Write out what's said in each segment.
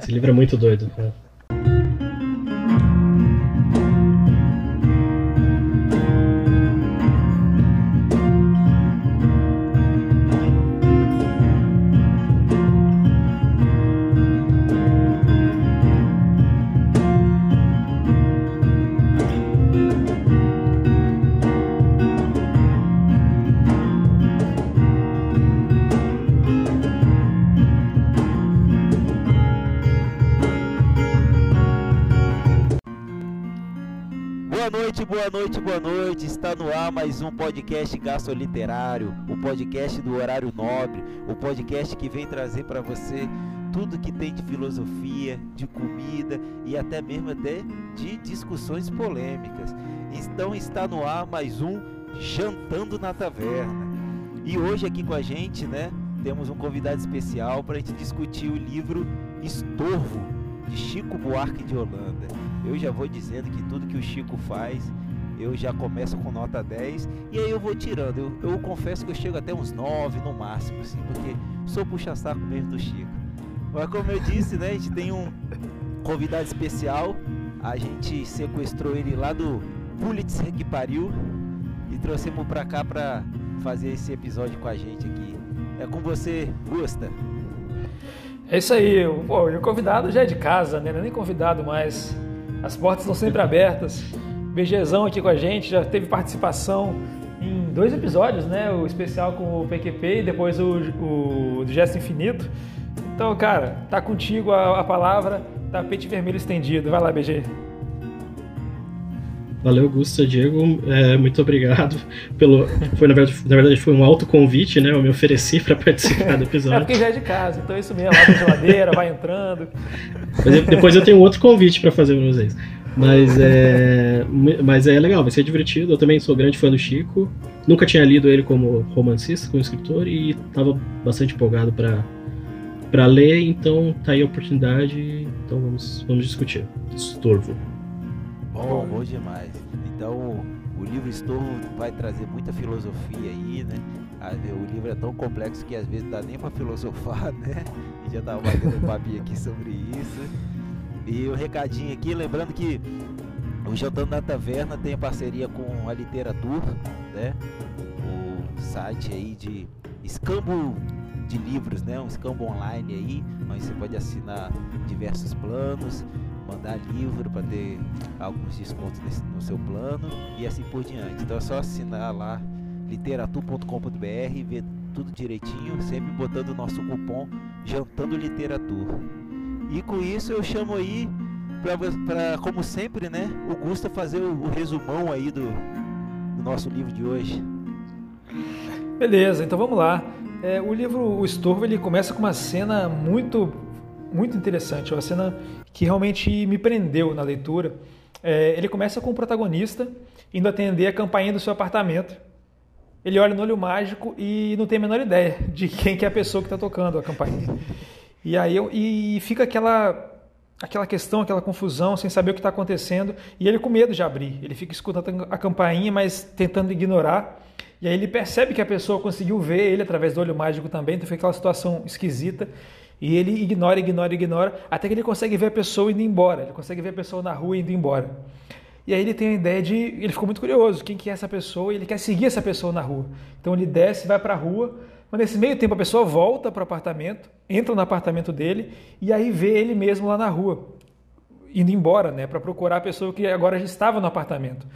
Esse livro é muito doido. Cara. Mais um podcast Gasto Literário, o podcast do horário nobre, o podcast que vem trazer para você tudo que tem de filosofia, de comida e até mesmo até de discussões polêmicas. Então está no ar mais um Jantando na Taverna. E hoje aqui com a gente, né, temos um convidado especial para a gente discutir o livro Estorvo de Chico Buarque de Holanda. Eu já vou dizendo que tudo que o Chico faz eu já começo com nota 10 e aí eu vou tirando. Eu, eu confesso que eu chego até uns 9 no máximo, assim, porque sou puxa-saco mesmo do Chico. Mas como eu disse, né, a gente tem um convidado especial. A gente sequestrou ele lá do Pulitzer que pariu e trouxemos pra cá pra fazer esse episódio com a gente aqui. É com você, Gusta. É isso aí, pô, e o convidado já é de casa, né? Não é nem convidado mais. As portas estão sempre abertas. BGzão aqui com a gente, já teve participação em dois episódios, né? O especial com o PQP e depois o, o do Gesto Infinito. Então, cara, tá contigo a, a palavra, tapete vermelho estendido. Vai lá, BG. Valeu, Augusta, Diego. É, muito obrigado pelo. Foi na verdade, na verdade foi um autoconvite, né? Eu me ofereci para participar do episódio. É porque já é de casa, então é isso mesmo. Abre a geladeira, vai entrando. Mas depois eu tenho outro convite para fazer para vocês. Mas é, mas é legal, vai ser divertido. Eu também sou grande fã do Chico. Nunca tinha lido ele como romancista, como escritor, e estava bastante empolgado para para ler, então tá aí a oportunidade. Então vamos, vamos discutir. Estorvo. Bom, bom demais. Então o livro Estorvo vai trazer muita filosofia aí, né? O livro é tão complexo que às vezes dá nem para filosofar, né? E já tava batendo um papinho aqui sobre isso. E o recadinho aqui, lembrando que o Jantando na Taverna tem parceria com a Literatura, né? O site aí de escambo de livros, né? Um escambo online aí, onde você pode assinar diversos planos, mandar livro para ter alguns descontos nesse, no seu plano e assim por diante. Então é só assinar lá literatur.com.br e ver tudo direitinho, sempre botando o nosso cupom Jantando Literatura. E com isso eu chamo aí para como sempre, né, o Gusta fazer o, o resumão aí do, do, nosso livro de hoje. Beleza, então vamos lá. É, o livro O Estorvo ele começa com uma cena muito muito interessante, uma cena que realmente me prendeu na leitura. É, ele começa com o protagonista indo atender a campainha do seu apartamento. Ele olha no olho mágico e não tem a menor ideia de quem que é a pessoa que está tocando a campainha. E aí eu, e fica aquela aquela questão, aquela confusão, sem saber o que está acontecendo, e ele com medo de abrir. Ele fica escutando a campainha, mas tentando ignorar. E aí ele percebe que a pessoa conseguiu ver ele através do olho mágico também, então foi aquela situação esquisita. E ele ignora, ignora, ignora, até que ele consegue ver a pessoa indo embora. Ele consegue ver a pessoa na rua indo embora. E aí ele tem a ideia de. Ele ficou muito curioso: quem que é essa pessoa? E ele quer seguir essa pessoa na rua. Então ele desce, vai para a rua, mas nesse meio tempo a pessoa volta para o apartamento, entra no apartamento dele e aí vê ele mesmo lá na rua, indo embora, né, para procurar a pessoa que agora já estava no apartamento.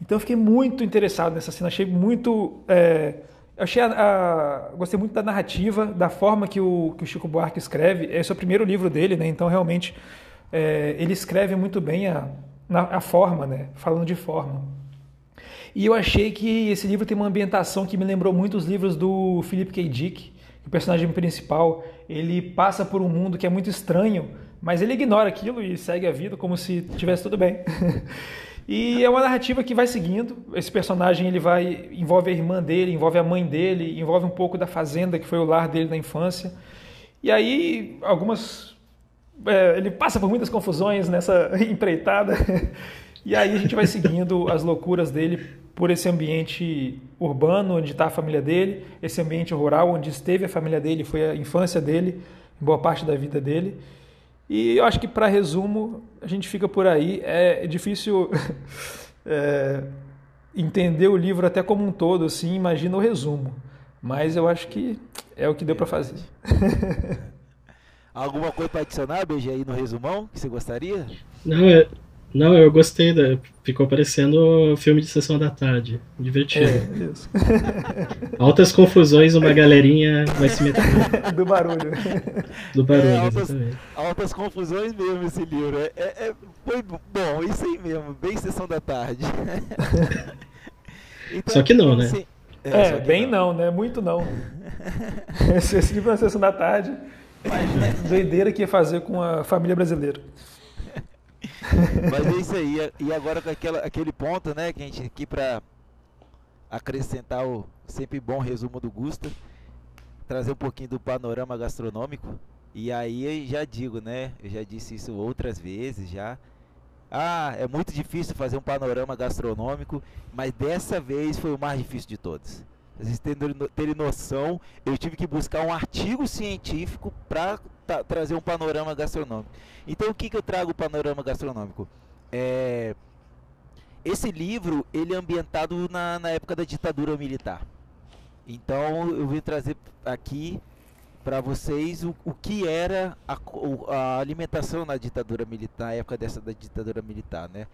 Então eu fiquei muito interessado nessa cena, achei muito. É, achei a, a, gostei muito da narrativa, da forma que o, que o Chico Buarque escreve. Esse é o primeiro livro dele, né? Então realmente é, ele escreve muito bem a, a forma, né? Falando de forma. E eu achei que esse livro tem uma ambientação que me lembrou muito os livros do Philip K. Dick. O personagem principal, ele passa por um mundo que é muito estranho, mas ele ignora aquilo e segue a vida como se tivesse tudo bem. e é uma narrativa que vai seguindo. Esse personagem ele vai envolve a irmã dele, envolve a mãe dele, envolve um pouco da fazenda que foi o lar dele na infância. E aí algumas é, ele passa por muitas confusões nessa empreitada. e aí a gente vai seguindo as loucuras dele por esse ambiente urbano, onde está a família dele, esse ambiente rural, onde esteve a família dele, foi a infância dele, boa parte da vida dele. E eu acho que, para resumo, a gente fica por aí. É difícil é, entender o livro até como um todo, assim, imagina o resumo. Mas eu acho que é o que deu para fazer. Alguma coisa para adicionar, BG, aí no resumão que você gostaria? Não, é, não, eu gostei, da, ficou parecendo filme de sessão da tarde, divertido. É, isso. Altas confusões, uma galerinha vai se meter. Do barulho. Do barulho, é, altas, altas, confusões mesmo esse livro. É, é, é, foi bom, isso aí mesmo, bem sessão da tarde. então, só que não, né? Assim, é, é bem não. não. né? Muito não. esse, esse livro na sessão da tarde Imagina doideira que ia fazer com a família brasileira. Mas é isso aí. E agora com aquela, aquele ponto, né, que a gente aqui para acrescentar o sempre bom resumo do Gusta, trazer um pouquinho do panorama gastronômico. E aí eu já digo, né? Eu já disse isso outras vezes já. Ah, é muito difícil fazer um panorama gastronômico, mas dessa vez foi o mais difícil de todos vocês terem noção, eu tive que buscar um artigo científico para trazer um panorama gastronômico. Então, o que, que eu trago o panorama gastronômico? É, esse livro ele é ambientado na, na época da ditadura militar. Então, eu vim trazer aqui para vocês o, o que era a, a, alimentação na ditadura militar, na época dessa da ditadura militar, né?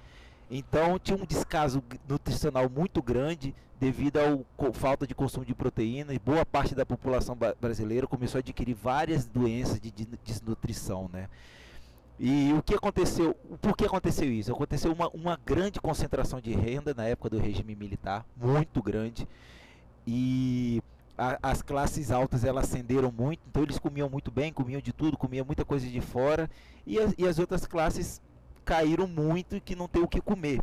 Então tinha um descaso nutricional muito grande devido à falta de consumo de proteína e boa parte da população brasileira começou a adquirir várias doenças de desnutrição, né? E o que aconteceu? Por que aconteceu isso? Aconteceu uma, uma grande concentração de renda na época do regime militar, muito grande, e a, as classes altas elas ascenderam muito, então eles comiam muito bem, comiam de tudo, comiam muita coisa de fora, e as, e as outras classes caíram muito e que não tem o que comer.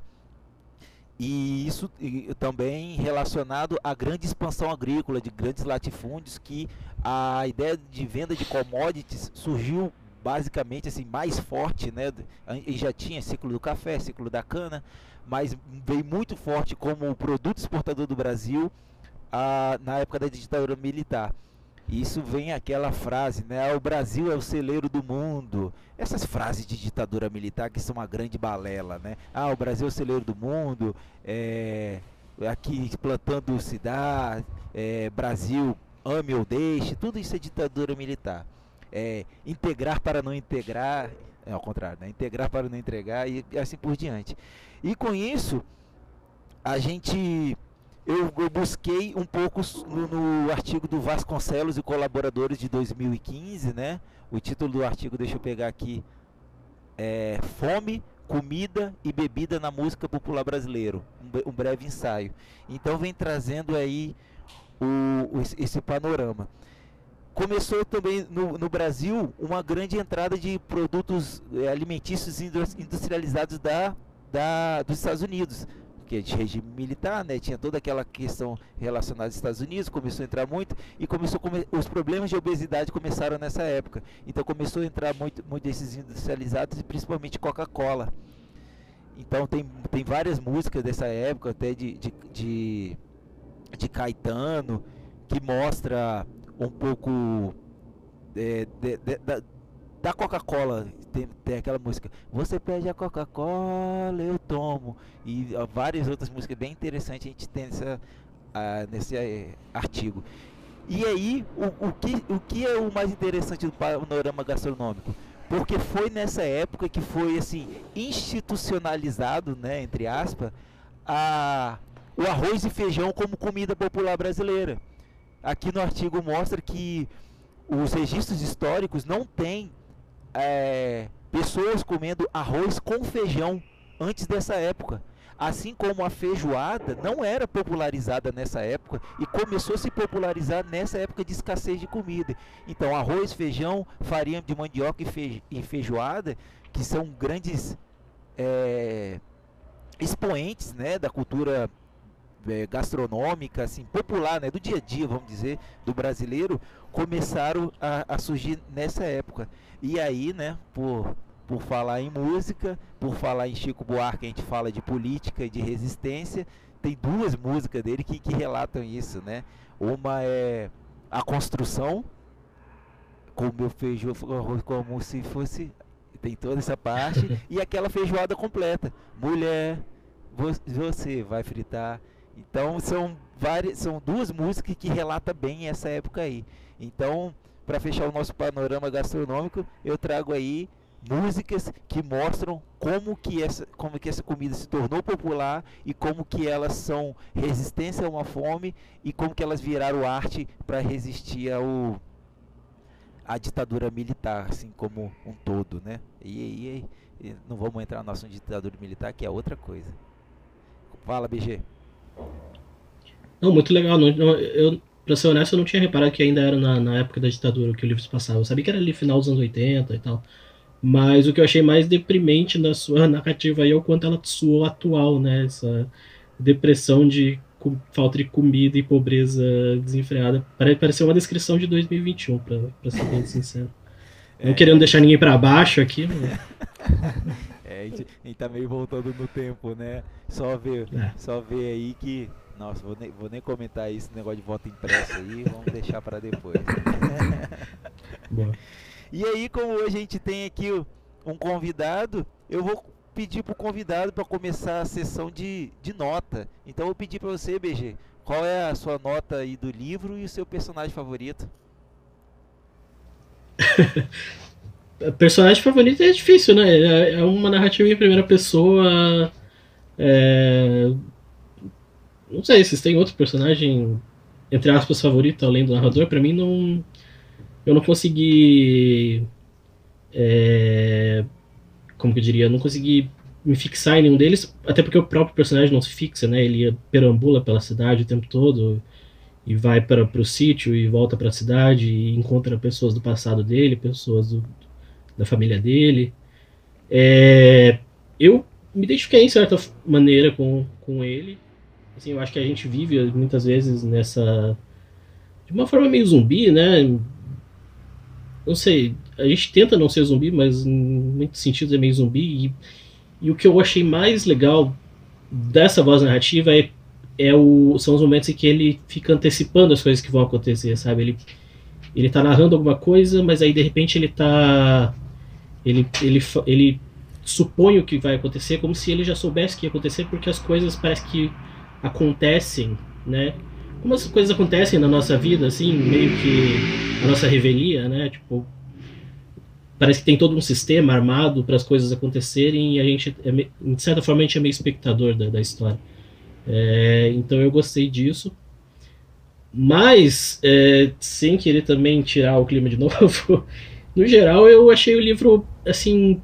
E isso e, também relacionado à grande expansão agrícola de grandes latifúndios, que a ideia de venda de commodities surgiu basicamente assim mais forte, né? E já tinha ciclo do café, ciclo da cana, mas veio muito forte como produto exportador do Brasil a, na época da ditadura militar. Isso vem aquela frase, né? O Brasil é o celeiro do mundo. Essas frases de ditadura militar que são uma grande balela, né? Ah, o Brasil é o celeiro do mundo. É, aqui plantando cidade, é, Brasil ame ou deixe. Tudo isso é ditadura militar. É, integrar para não integrar, é ao contrário, né? Integrar para não entregar e assim por diante. E com isso, a gente eu, eu busquei um pouco no, no, artigo do Vasconcelos e colaboradores de 2015, né? O título do artigo, deixa eu pegar aqui, é Fome, Comida e Bebida na Música Popular Brasileiro, um, um breve ensaio. Então vem trazendo aí o, o, esse panorama. Começou também no, no, Brasil uma grande entrada de produtos é, alimentícios industrializados da, da, dos Estados Unidos que é de regime militar, né? Tinha toda aquela questão relacionada aos Estados Unidos, começou a entrar muito e começou come os problemas de obesidade começaram nessa época. Então começou a entrar muito, muito desses industrializados e principalmente Coca-Cola. Então tem, tem várias músicas dessa época, até de, de, de, de Caetano, que mostra um pouco é, de, de, da, Coca-Cola tem, tem aquela música Você pede a Coca-Cola, eu tomo E ó, várias outras músicas bem interessantes a gente tem nessa, uh, nesse uh, artigo E aí, o, o, que, o que é o mais interessante do panorama gastronômico? Porque foi nessa época que foi assim institucionalizado, né, entre aspas, a, o arroz e feijão como comida popular brasileira. Aqui no artigo mostra que os registros históricos não têm é, pessoas comendo arroz com feijão antes dessa época. Assim como a feijoada não era popularizada nessa época e começou a se popularizar nessa época de escassez de comida. Então, arroz, feijão, farinha de mandioca e feijoada, que são grandes é, expoentes né, da cultura é, gastronômica, assim, popular, né, do dia a dia, vamos dizer, do brasileiro, começaram a, a surgir nessa época. E aí, né, por por falar em música, por falar em Chico Buarque, a gente fala de política e de resistência. Tem duas músicas dele que, que relatam isso, né? Uma é A Construção, com o meu feijão como se fosse. Tem toda essa parte. e aquela feijoada completa. Mulher, você vai fritar. Então são várias, são duas músicas que relatam bem essa época aí. Então, para fechar o nosso panorama gastronômico, eu trago aí músicas que mostram como que essa como que essa comida se tornou popular e como que elas são resistência a uma fome e como que elas viraram arte para resistir ao a ditadura militar assim como um todo né? E, e não vamos entrar no assunto de ditadura militar que é outra coisa. Fala BG não muito legal não, eu Pra ser honesto, eu não tinha reparado que ainda era na, na época da ditadura que o livro se passava. Eu sabia que era ali final dos anos 80 e tal. Mas o que eu achei mais deprimente na sua narrativa aí é o quanto ela soou atual, né? Essa depressão de falta de comida e pobreza desenfreada. Pareceu uma descrição de 2021, pra, pra ser bem sincero. É, não querendo deixar ninguém para baixo aqui, mas... É, a gente, a gente tá meio voltando no tempo, né? Só ver, é. só ver aí que nossa, vou nem, vou nem comentar isso, negócio de voto impresso aí, vamos deixar para depois. e aí, como hoje a gente tem aqui um convidado, eu vou pedir pro convidado para começar a sessão de, de nota. Então eu vou pedir para você, BG, qual é a sua nota aí do livro e o seu personagem favorito? personagem favorito é difícil, né? É, é uma narrativa em primeira pessoa. É, não sei, vocês têm outro personagem, entre aspas, favorito além do narrador? Para mim, não. Eu não consegui. É, como que eu diria? Eu não consegui me fixar em nenhum deles, até porque o próprio personagem não se fixa, né? Ele perambula pela cidade o tempo todo e vai para o sítio e volta para a cidade e encontra pessoas do passado dele, pessoas do, da família dele. É, eu me identifiquei em certa maneira com, com ele. Assim, eu acho que a gente vive muitas vezes nessa. de uma forma meio zumbi, né? Não sei, a gente tenta não ser zumbi, mas em muitos sentidos é meio zumbi. E, e o que eu achei mais legal dessa voz narrativa é, é o, são os momentos em que ele fica antecipando as coisas que vão acontecer, sabe? Ele, ele tá narrando alguma coisa, mas aí de repente ele tá. Ele, ele, ele supõe o que vai acontecer como se ele já soubesse que ia acontecer, porque as coisas parece que acontecem, né? Como as coisas acontecem na nossa vida, assim, meio que a nossa revelia, né? Tipo, parece que tem todo um sistema armado para as coisas acontecerem e a gente, é, de certa forma, a gente é meio espectador da, da história. É, então eu gostei disso. Mas, é, sem querer também tirar o clima de novo, no geral eu achei o livro, assim,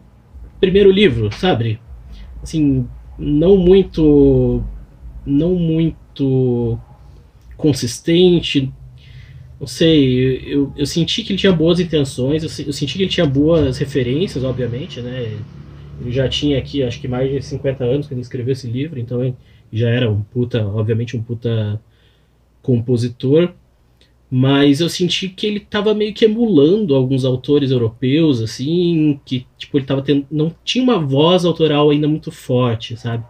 primeiro livro, sabe? Assim, não muito não muito consistente. Não sei, eu, eu senti que ele tinha boas intenções, eu, eu senti que ele tinha boas referências, obviamente, né? Ele já tinha aqui, acho que mais de 50 anos quando ele escreveu esse livro, então ele já era um puta, obviamente, um puta compositor. Mas eu senti que ele estava meio que emulando alguns autores europeus, assim, que, tipo, ele tava tendo. Não tinha uma voz autoral ainda muito forte, sabe?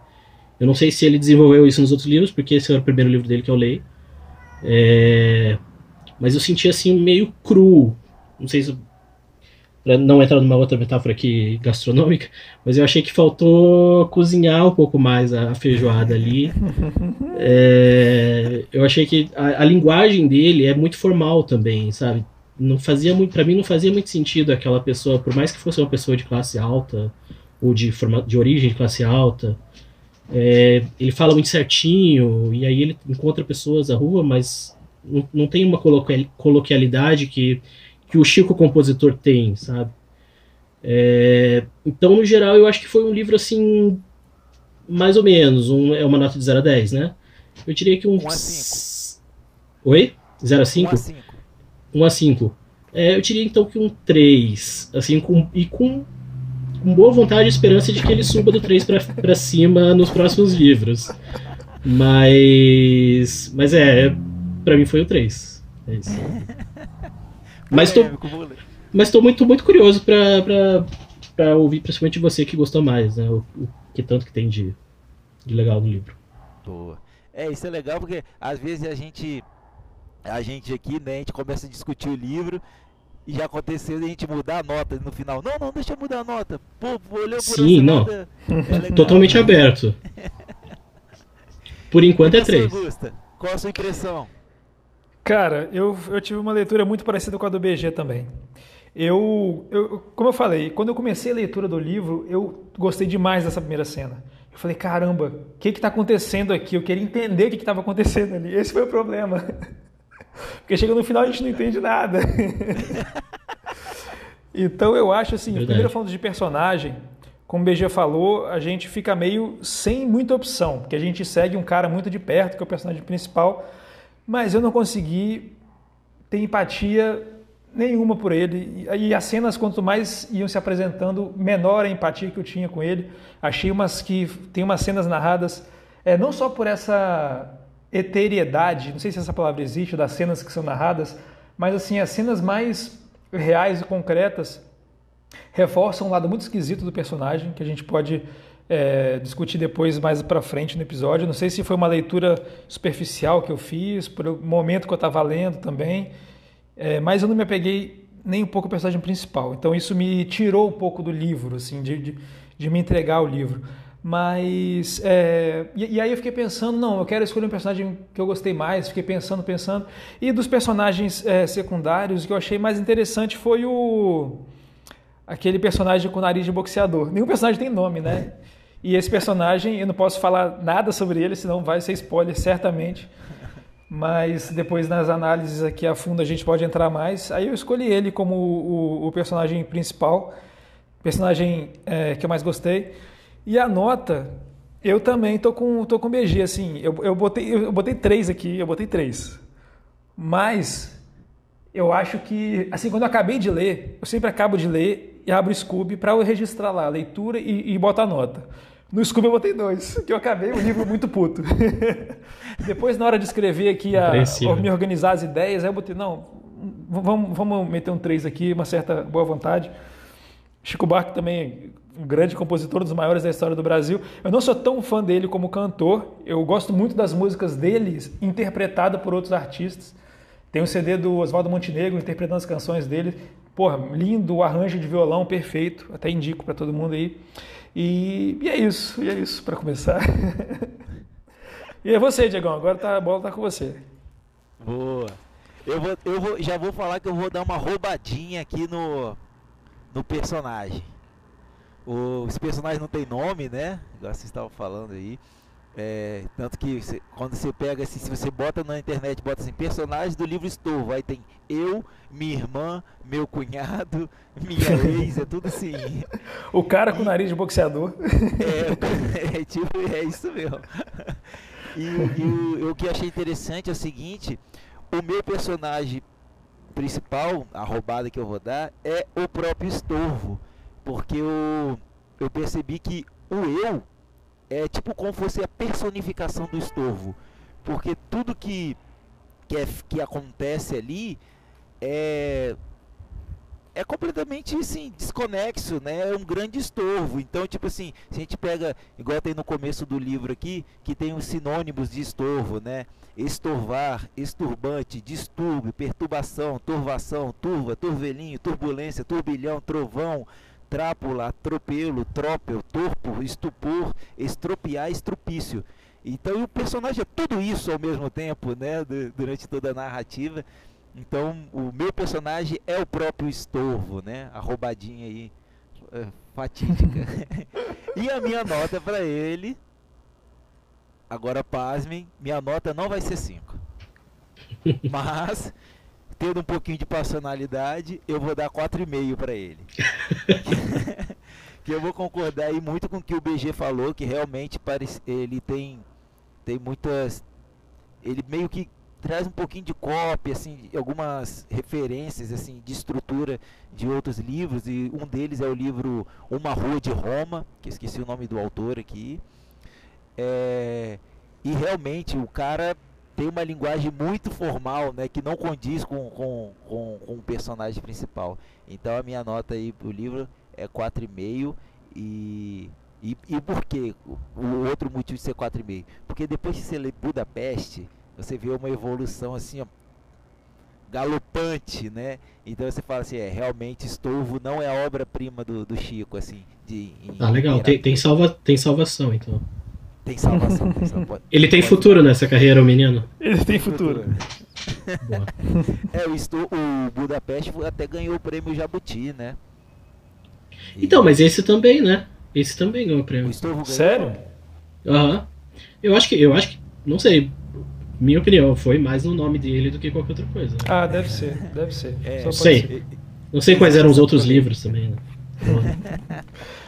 Eu não sei se ele desenvolveu isso nos outros livros, porque esse é o primeiro livro dele que eu leio. É... Mas eu senti assim meio cru. Não sei se. Pra não entrar numa outra metáfora aqui gastronômica, mas eu achei que faltou cozinhar um pouco mais a, feijoada ali. É... Eu achei que a, a linguagem dele é muito formal também, sabe? Não fazia muito, para mim não fazia muito sentido aquela pessoa, por mais que fosse uma pessoa de classe alta ou de, forma, de origem de classe alta, é, ele fala muito certinho, e aí ele encontra pessoas na rua, mas não, não tem uma coloquialidade que, que o Chico compositor tem, sabe? É, então, no geral, eu acho que foi um livro assim, mais ou menos, um, é uma nota de 0 a 10, né? Eu diria que um. 1 a 5. Oi? 0 a 5? 1 a 5. 1 a 5. É, eu diria então que um 3, assim, com, e com com boa vontade e esperança de que ele suba do 3 para cima nos próximos livros. Mas. Mas é, para mim foi o 3. É isso. Mas tô, mas tô muito, muito curioso pra, pra, para ouvir principalmente você que gostou mais, né? O, o que tanto que tem de, de legal no livro. Boa. É, isso é legal porque às vezes a gente a gente aqui, né, a gente começa a discutir o livro e já aconteceu a gente mudar a nota no final. Não, não, deixa eu mudar a nota. Pô, olhou por Sim, não. É Totalmente aberto. Por enquanto é três. Augusta, qual a sua impressão? Cara, eu, eu tive uma leitura muito parecida com a do BG também. Eu, eu, como eu falei, quando eu comecei a leitura do livro, eu gostei demais dessa primeira cena. Eu falei, caramba, o que está acontecendo aqui? Eu queria entender o que estava acontecendo ali. Esse foi o problema. Porque chega no final a gente não entende nada. então eu acho assim, Verdade. primeiro falando de personagem, como o BG falou, a gente fica meio sem muita opção, porque a gente segue um cara muito de perto, que é o personagem principal, mas eu não consegui ter empatia nenhuma por ele. E as cenas, quanto mais iam se apresentando, menor a empatia que eu tinha com ele. Achei umas que tem umas cenas narradas, é, não só por essa eteriedade, não sei se essa palavra existe, das cenas que são narradas, mas assim, as cenas mais reais e concretas reforçam um lado muito esquisito do personagem, que a gente pode é, discutir depois mais para frente no episódio. Não sei se foi uma leitura superficial que eu fiz, por o momento que eu estava lendo também, é, mas eu não me apeguei nem um pouco ao personagem principal. Então isso me tirou um pouco do livro, assim, de, de, de me entregar ao livro. Mas. É, e, e, aí eu fiquei pensando, não, eu quero escolher um personagem que eu gostei mais, fiquei pensando, pensando. E dos personagens é, secundários, o que eu achei mais interessante foi o. aquele personagem com nariz de boxeador. Nenhum personagem tem nome, né? E esse personagem, eu não posso falar nada sobre ele, senão vai ser spoiler, certamente. Mas depois nas análises aqui a fundo a gente pode entrar mais. Aí eu escolhi ele como o, o, personagem principal, personagem é, que eu mais gostei. E a nota, eu também tô com, tô com BG, assim, eu, eu, botei, eu botei três aqui, eu botei três. Mas eu acho que, assim, quando eu acabei de ler, eu sempre acabo de ler e abro o Scooby para eu registrar lá a leitura e, e botar a nota. No Scooby eu botei dois, que eu acabei o livro muito puto. Depois, na hora de escrever aqui, a, a, me organizar as ideias, aí eu botei, não, vamos, vamos meter um três aqui, uma certa boa vontade. Chico Buarque também um grande compositor, um dos maiores da história do Brasil. Eu não sou tão fã dele como cantor, eu gosto muito das músicas dele interpretada por outros artistas. Tem um CD do Oswaldo Montenegro interpretando as canções dele. Porra, lindo, o arranjo de violão perfeito, até indico para todo mundo aí. E, e, é isso, e é isso para começar. e é você, Diegão, agora tá, a bola tá com você. Boa. Eu, vou, eu vou, já vou falar que eu vou dar uma roubadinha aqui no, no personagem. O, esse personagem não tem nome, né? Igual vocês estavam falando aí. É, tanto que você, quando você pega assim, se você bota na internet, bota assim, personagens do livro Estorvo, aí tem eu, minha irmã, meu cunhado, minha ex, é tudo assim. o cara com nariz de boxeador. É, é, tipo, é isso mesmo. E, e o, o que achei interessante é o seguinte, o meu personagem principal, a roubada que eu vou dar, é o próprio Estorvo porque eu, eu percebi que o eu é tipo como fosse a personificação do estorvo. Porque tudo que, que, é, que acontece ali é, é completamente assim, desconexo, né? É um grande estorvo. Então, tipo assim, se a gente pega, igual tem no começo do livro aqui, que tem os sinônimos de estorvo, né? Estorvar, esturbante, distúrbio, perturbação, turvação, turva, turvelinho, turbulência, turbilhão, trovão, trápula, atropelo, trópel, torpo, estupor, estropiar, estrupício. Então o personagem é tudo isso ao mesmo tempo, né, durante toda a narrativa. Então o meu personagem é o próprio estorvo, né, a roubadinha aí é, fatídica. e a minha nota para ele, agora pasmem, minha nota não vai ser 5. Mas tendo um pouquinho de personalidade, eu vou dar 4,5 para ele. que eu vou concordar aí muito com o que o BG falou, que realmente parece, ele tem, tem muitas. Ele meio que traz um pouquinho de cópia, assim, algumas referências assim de estrutura de outros livros e um deles é o livro Uma Rua de Roma, que esqueci o nome do autor aqui. É, e realmente o cara tem uma linguagem muito formal, né, que não condiz com, com, com, com o personagem principal. Então a minha nota aí pro livro é 4,5 e e, e por que o outro motivo de ser 4,5? Porque depois que você lê Budapeste, você vê uma evolução assim, ó, galopante, né? Então você fala assim, é, realmente Estouvo não é a obra-prima do, do Chico, assim, de Ah, legal, tem, tem, salva, tem salvação, então. Tem salvação, tem salvação. Ele tem futuro nessa carreira, o menino? Ele tem futuro. é, o, Estou, o Budapeste até ganhou o prêmio Jabuti, né? E... Então, mas esse também, né? Esse também ganhou o prêmio. O Sério? Aham. Uhum. Eu acho que, eu acho que, não sei, minha opinião, foi mais no nome dele do que qualquer outra coisa. Né? Ah, deve ser, deve ser. É, não sei. Ser. Não sei quais eram os outros livros também, né?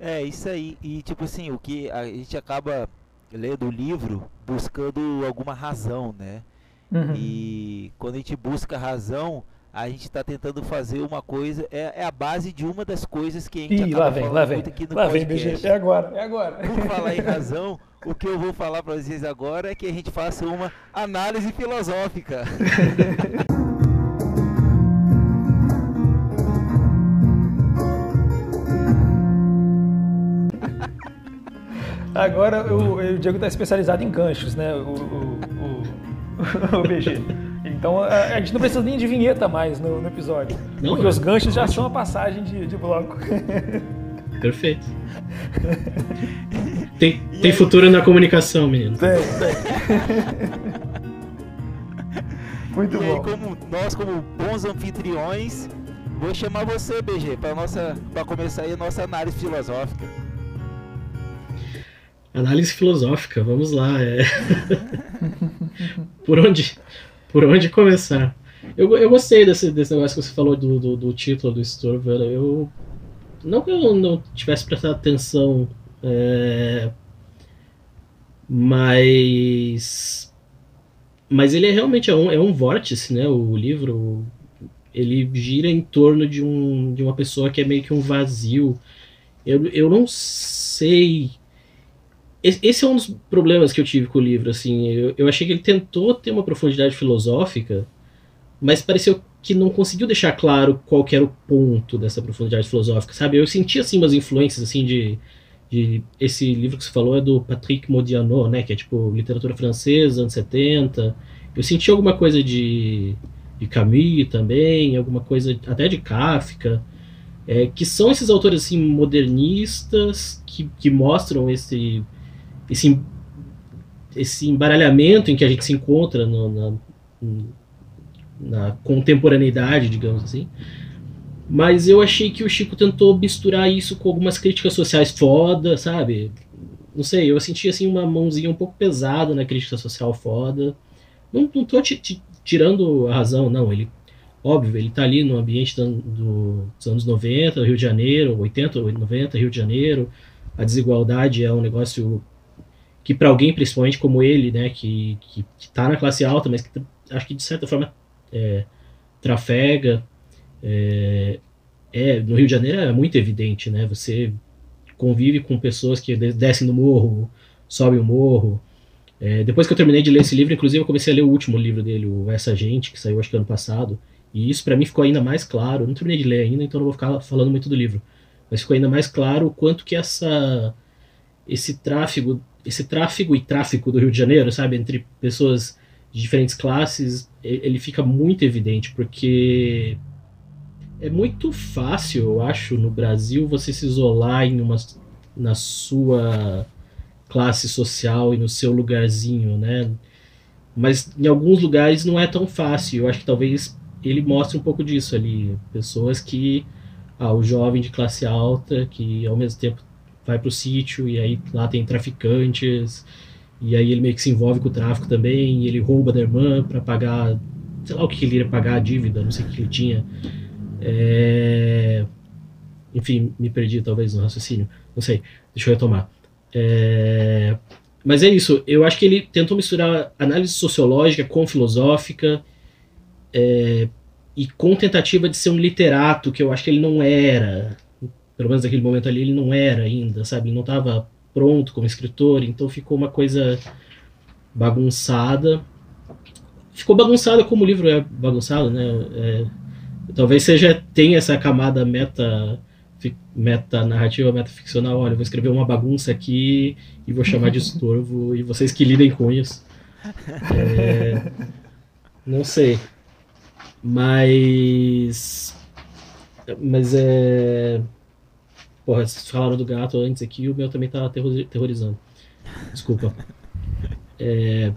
é, isso aí. E tipo assim, o que a gente acaba lendo o livro buscando alguma razão, né? Uhum. E quando a gente busca razão, a gente está tentando fazer uma coisa, é, é, a base de uma das coisas que a gente Ih, lá vem, lá vem, aqui no lá podcast. vem, BG, é agora, é agora. Por falar em razão, o que eu vou falar para vocês agora é que a gente faça uma análise filosófica. Agora o, o Diego está especializado em ganchos, né? O, o, o, o BG. Então a, a, gente não precisa nem de vinheta mais no, no episódio. Não, porque os ganchos já são a passagem de, de bloco. Perfeito. Tem, tem futuro na comunicação, menino. Tem, tem. Muito e bom. Aí, como nós, como bons anfitriões, vou chamar você, BG, para começar aí a nossa análise filosófica. Análise filosófica, vamos lá. É... Por onde? por onde começar? Eu, eu gostei desse, desse negócio que você falou do, do, do título do Sturver. Eu. Não que eu não tivesse prestado atenção. É, mas. Mas ele é realmente é um, é um vórtice, né? O livro. Ele gira em torno de, um, de uma pessoa que é meio que um vazio. Eu, eu não sei esse é um dos problemas que eu tive com o livro, assim. Eu, eu achei que ele tentou ter uma profundidade filosófica, mas pareceu que não conseguiu deixar claro qual era o ponto dessa profundidade filosófica, sabe? Eu senti, assim, umas influências, assim, de... de esse livro que você falou é do Patrick Modiano, né? Que é, tipo, literatura francesa, anos 70. Eu senti alguma coisa de, de Camus também, alguma coisa até de Kafka. É, que são esses autores, assim, modernistas que, que mostram esse esse, esse embaralhamento em que a gente se encontra no, na, na contemporaneidade, digamos assim. Mas eu achei que o Chico tentou misturar isso com algumas críticas sociais foda, sabe? Não sei, eu senti assim uma mãozinha um pouco pesada na crítica social foda. Não, não tô tirando a razão, não. Ele, óbvio, ele tá ali no ambiente do, do, dos anos 90, Rio de Janeiro, 80, 90, Rio de Janeiro. A desigualdade é um negócio que para alguém, principalmente como ele, né, que, que, que tá na classe alta, mas que acho que de certa forma é, trafega, é, é, no Rio de Janeiro é muito evidente, né, você convive com pessoas que descem no morro, sobem o morro, é, depois que eu terminei de ler esse livro, inclusive eu comecei a ler o último livro dele, o Essa Gente, que saiu acho que ano passado, e isso para mim ficou ainda mais claro, eu não terminei de ler ainda, então não vou ficar falando muito do livro, mas ficou ainda mais claro o quanto que essa esse tráfego esse tráfego e tráfico do Rio de Janeiro, sabe, entre pessoas de diferentes classes, ele fica muito evidente, porque é muito fácil, eu acho, no Brasil, você se isolar em uma, na sua classe social e no seu lugarzinho, né? Mas em alguns lugares não é tão fácil. Eu acho que talvez ele mostre um pouco disso ali. Pessoas que. Ah, o jovem de classe alta, que ao mesmo tempo vai pro sítio e aí lá tem traficantes e aí ele meio que se envolve com o tráfico também e ele rouba da irmã para pagar sei lá o que ele iria pagar a dívida não sei o que ele tinha. É... enfim me perdi talvez no raciocínio não sei deixa eu retomar. É... mas é isso eu acho que ele tentou misturar análise sociológica com filosófica é... e com tentativa de ser um literato que eu acho que ele não era pelo menos naquele momento ali, ele não era ainda, sabe? Ele não estava pronto como escritor, então ficou uma coisa bagunçada. Ficou bagunçada como o livro é bagunçado, né? É, talvez seja tenha essa camada meta meta narrativa, meta ficcional, olha, vou escrever uma bagunça aqui e vou chamar de estorvo e vocês que lidem com isso. É, não sei. Mas. Mas é. Porra, vocês falaram do gato antes aqui, o meu também tá terrorizando. Desculpa. É,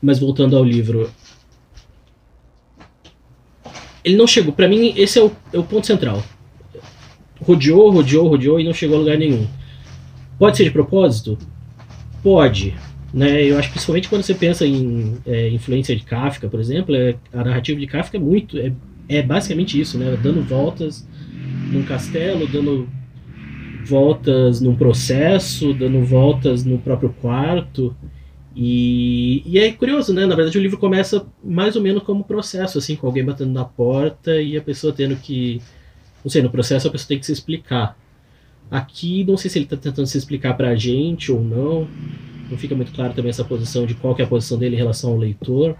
mas voltando ao livro. Ele não chegou. para mim, esse é o, é o ponto central. Rodeou, rodeou, rodeou e não chegou a lugar nenhum. Pode ser de propósito? Pode. Né? Eu acho que principalmente quando você pensa em é, influência de Kafka, por exemplo, é, a narrativa de Kafka é muito. É, é basicamente isso, né? Dando voltas num castelo, dando voltas num processo, dando voltas no próprio quarto. E, e é curioso, né? Na verdade, o livro começa mais ou menos como processo, assim, com alguém batendo na porta e a pessoa tendo que. Não sei, no processo a pessoa tem que se explicar. Aqui, não sei se ele está tentando se explicar para a gente ou não. Não fica muito claro também essa posição de qual é a posição dele em relação ao leitor.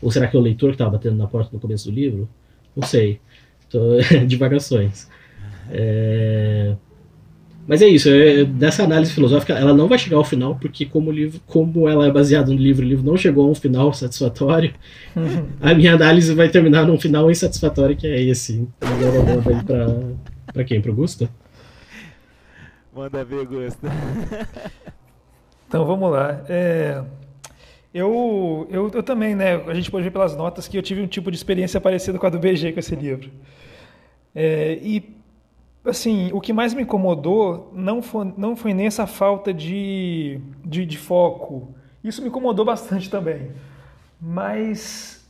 Ou será que é o leitor que estava batendo na porta no começo do livro? Não sei. Tô... Divagações. É... Mas é isso, é, dessa análise filosófica, ela não vai chegar ao final, porque como, livro, como ela é baseada no livro, o livro não chegou a um final satisfatório, uhum. a minha análise vai terminar num final insatisfatório, que é esse. Agora manda aí pra, pra quem? Pro Gusta? Manda ver, Gusta. então vamos lá. É, eu, eu, eu também, né? A gente pode ver pelas notas que eu tive um tipo de experiência parecida com a do BG com esse livro. É, e assim, o que mais me incomodou não foi, não foi nem essa falta de, de, de foco. Isso me incomodou bastante também. Mas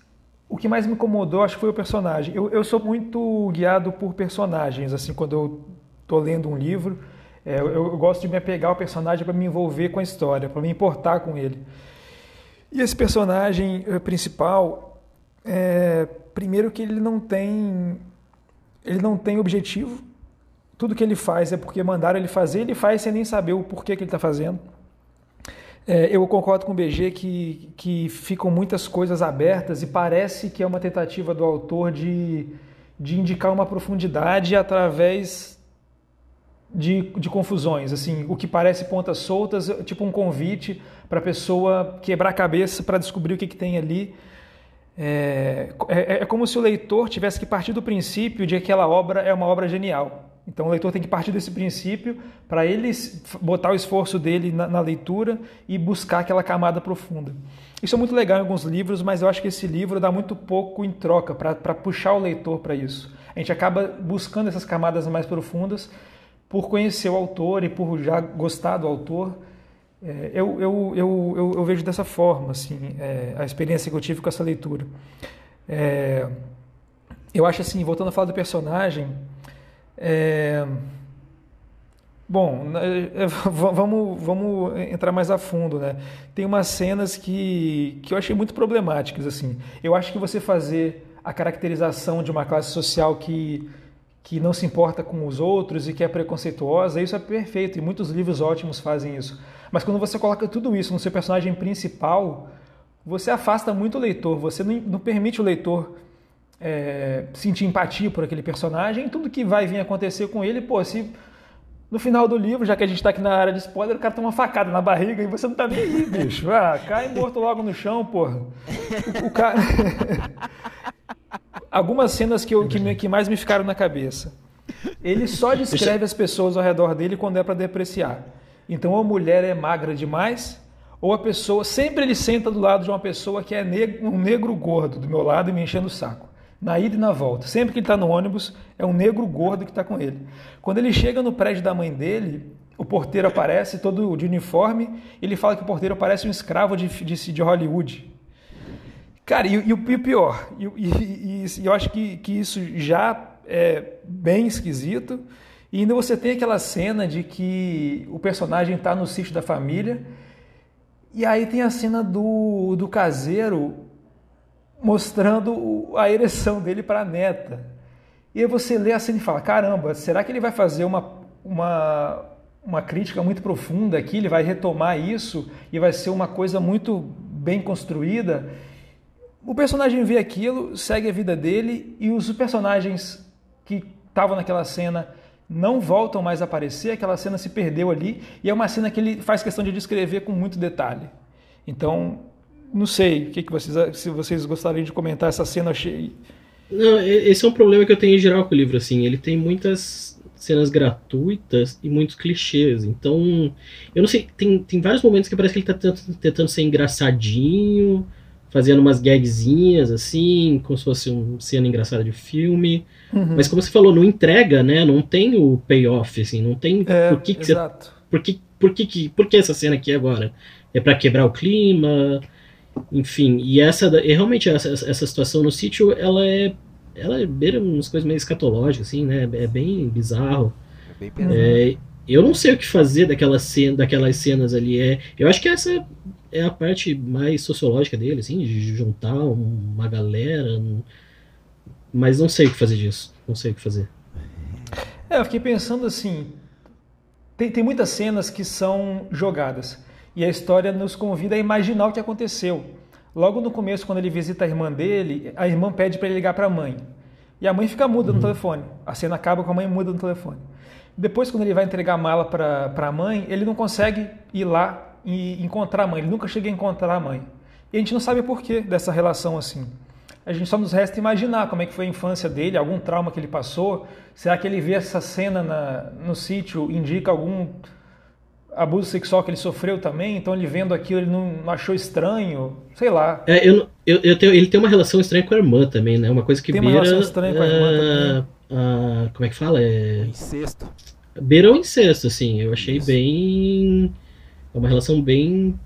o que mais me incomodou, acho que foi o personagem. Eu, eu sou muito guiado por personagens, assim, quando eu estou lendo um livro. É, eu, eu, gosto de me apegar ao personagem para me envolver com a história, para me importar com ele. E esse personagem eh, principal, é, primeiro que ele não tem, ele não tem objetivo, tudo que ele faz é porque mandaram ele fazer, ele faz sem nem saber o porquê que ele está fazendo. É, eu concordo com o BG que, que ficam muitas coisas abertas e parece que é uma tentativa do autor de, de indicar uma profundidade através de, de confusões. assim O que parece pontas soltas, tipo um convite para a pessoa quebrar a cabeça para descobrir o que, que tem ali. É, é, é como se o leitor tivesse que partir do princípio de que aquela obra é uma obra genial. Então o leitor tem que partir desse princípio para ele botar o esforço dele na, na, leitura e buscar aquela camada profunda. Isso é muito legal em alguns livros, mas eu acho que esse livro dá muito pouco em troca para puxar o leitor para isso. A gente acaba buscando essas camadas mais profundas por conhecer o autor e por já gostar do autor. É, eu, eu, eu, eu, vejo dessa forma assim, é, a experiência que eu tive com essa leitura. É, eu acho assim, voltando a falar do personagem. Bom, vamos, vamos entrar mais a fundo, né? Tem umas cenas que, que eu achei muito problemáticas, assim. Eu acho que você fazer a caracterização de uma classe social que, que não se importa com os outros e que é preconceituosa, isso é perfeito, e muitos livros ótimos fazem isso. Mas quando você coloca tudo isso no seu personagem principal, você afasta muito o leitor, você não, não permite o leitor é, sentir empatia por aquele personagem, tudo que vai vir acontecer com ele, pô, se no final do livro, já que a gente está aqui na área de spoiler, o cara toma uma facada na barriga e você não tá nem aí, bicho. Ah, cai morto logo no chão, porra. O, o cara. Algumas cenas que, eu, que, que mais me ficaram na cabeça. Ele só descreve as pessoas ao redor dele quando é para depreciar. Então, ou a mulher é magra demais, ou a pessoa. Sempre ele senta do lado de uma pessoa que é negro, um negro gordo do meu lado e me enchendo o saco na ida e na volta. Sempre que ele está no ônibus, é um negro gordo que está com ele. Quando ele chega no prédio da mãe dele, o porteiro aparece todo de uniforme, ele fala que o porteiro parece um escravo de, de, de Hollywood. Cara, e, e, o pior, e, e, e, eu acho que, que isso já é bem esquisito, e ainda você tem aquela cena de que o personagem está no sítio da família, e aí tem a cena do, do caseiro mostrando a ereção dele para a neta. E aí você lê assim e fala: caramba, será que ele vai fazer uma, uma, uma crítica muito profunda aqui? Ele vai retomar isso e vai ser uma coisa muito bem construída? O personagem vê aquilo, segue a vida dele e os personagens que estavam naquela cena não voltam mais a aparecer, aquela cena se perdeu ali, e é uma cena que ele faz questão de descrever com muito detalhe. Então, não sei o que, que vocês, se vocês gostariam de comentar essa cena, achei. Não, esse é um problema que eu tenho em geral com o livro, assim, ele tem muitas cenas gratuitas e muitos clichês, então, eu não sei, tem, tem vários momentos que parece que ele tá tentando, tentando ser engraçadinho, fazendo umas gagzinhas assim, como se fosse uma cena engraçada de filme. Uhum. Mas como você falou, não entrega, né? Não tem o payoff, assim, não tem é, por que, que exato. você. Por que, por, que, por que essa cena aqui agora? É para quebrar o clima, enfim. E essa e realmente essa, essa situação no sítio, ela é. Ela é beira umas coisas meio escatológicas, assim, né? É bem bizarro. É bem é, eu não sei o que fazer daquela cena, daquelas cenas ali. É, eu acho que essa é a parte mais sociológica dele, assim, de juntar uma galera. Mas não sei o que fazer disso. Não sei o que fazer. É, eu fiquei pensando assim. Tem, tem muitas cenas que são jogadas. E a história nos convida a imaginar o que aconteceu. Logo no começo, quando ele visita a irmã dele, a irmã pede para ele ligar para a mãe. E a mãe fica muda uhum. no telefone. A cena acaba com a mãe muda no telefone. Depois, quando ele vai entregar a mala para a mãe, ele não consegue ir lá e encontrar a mãe. Ele nunca chega a encontrar a mãe. E a gente não sabe o porquê dessa relação assim. A gente só nos resta imaginar como é que foi a infância dele, algum trauma que ele passou. Será que ele vê essa cena na, no sítio indica algum abuso sexual que ele sofreu também? Então ele vendo aquilo ele não, não achou estranho, sei lá. É, eu, eu, eu tenho, ele tem uma relação estranha com a irmã também, né? Uma coisa que tem beira, uma relação estranha com a irmã também. Uh, como é que fala? É... Incesto. Beira o incesto, assim. Eu achei Isso. bem é uma relação bem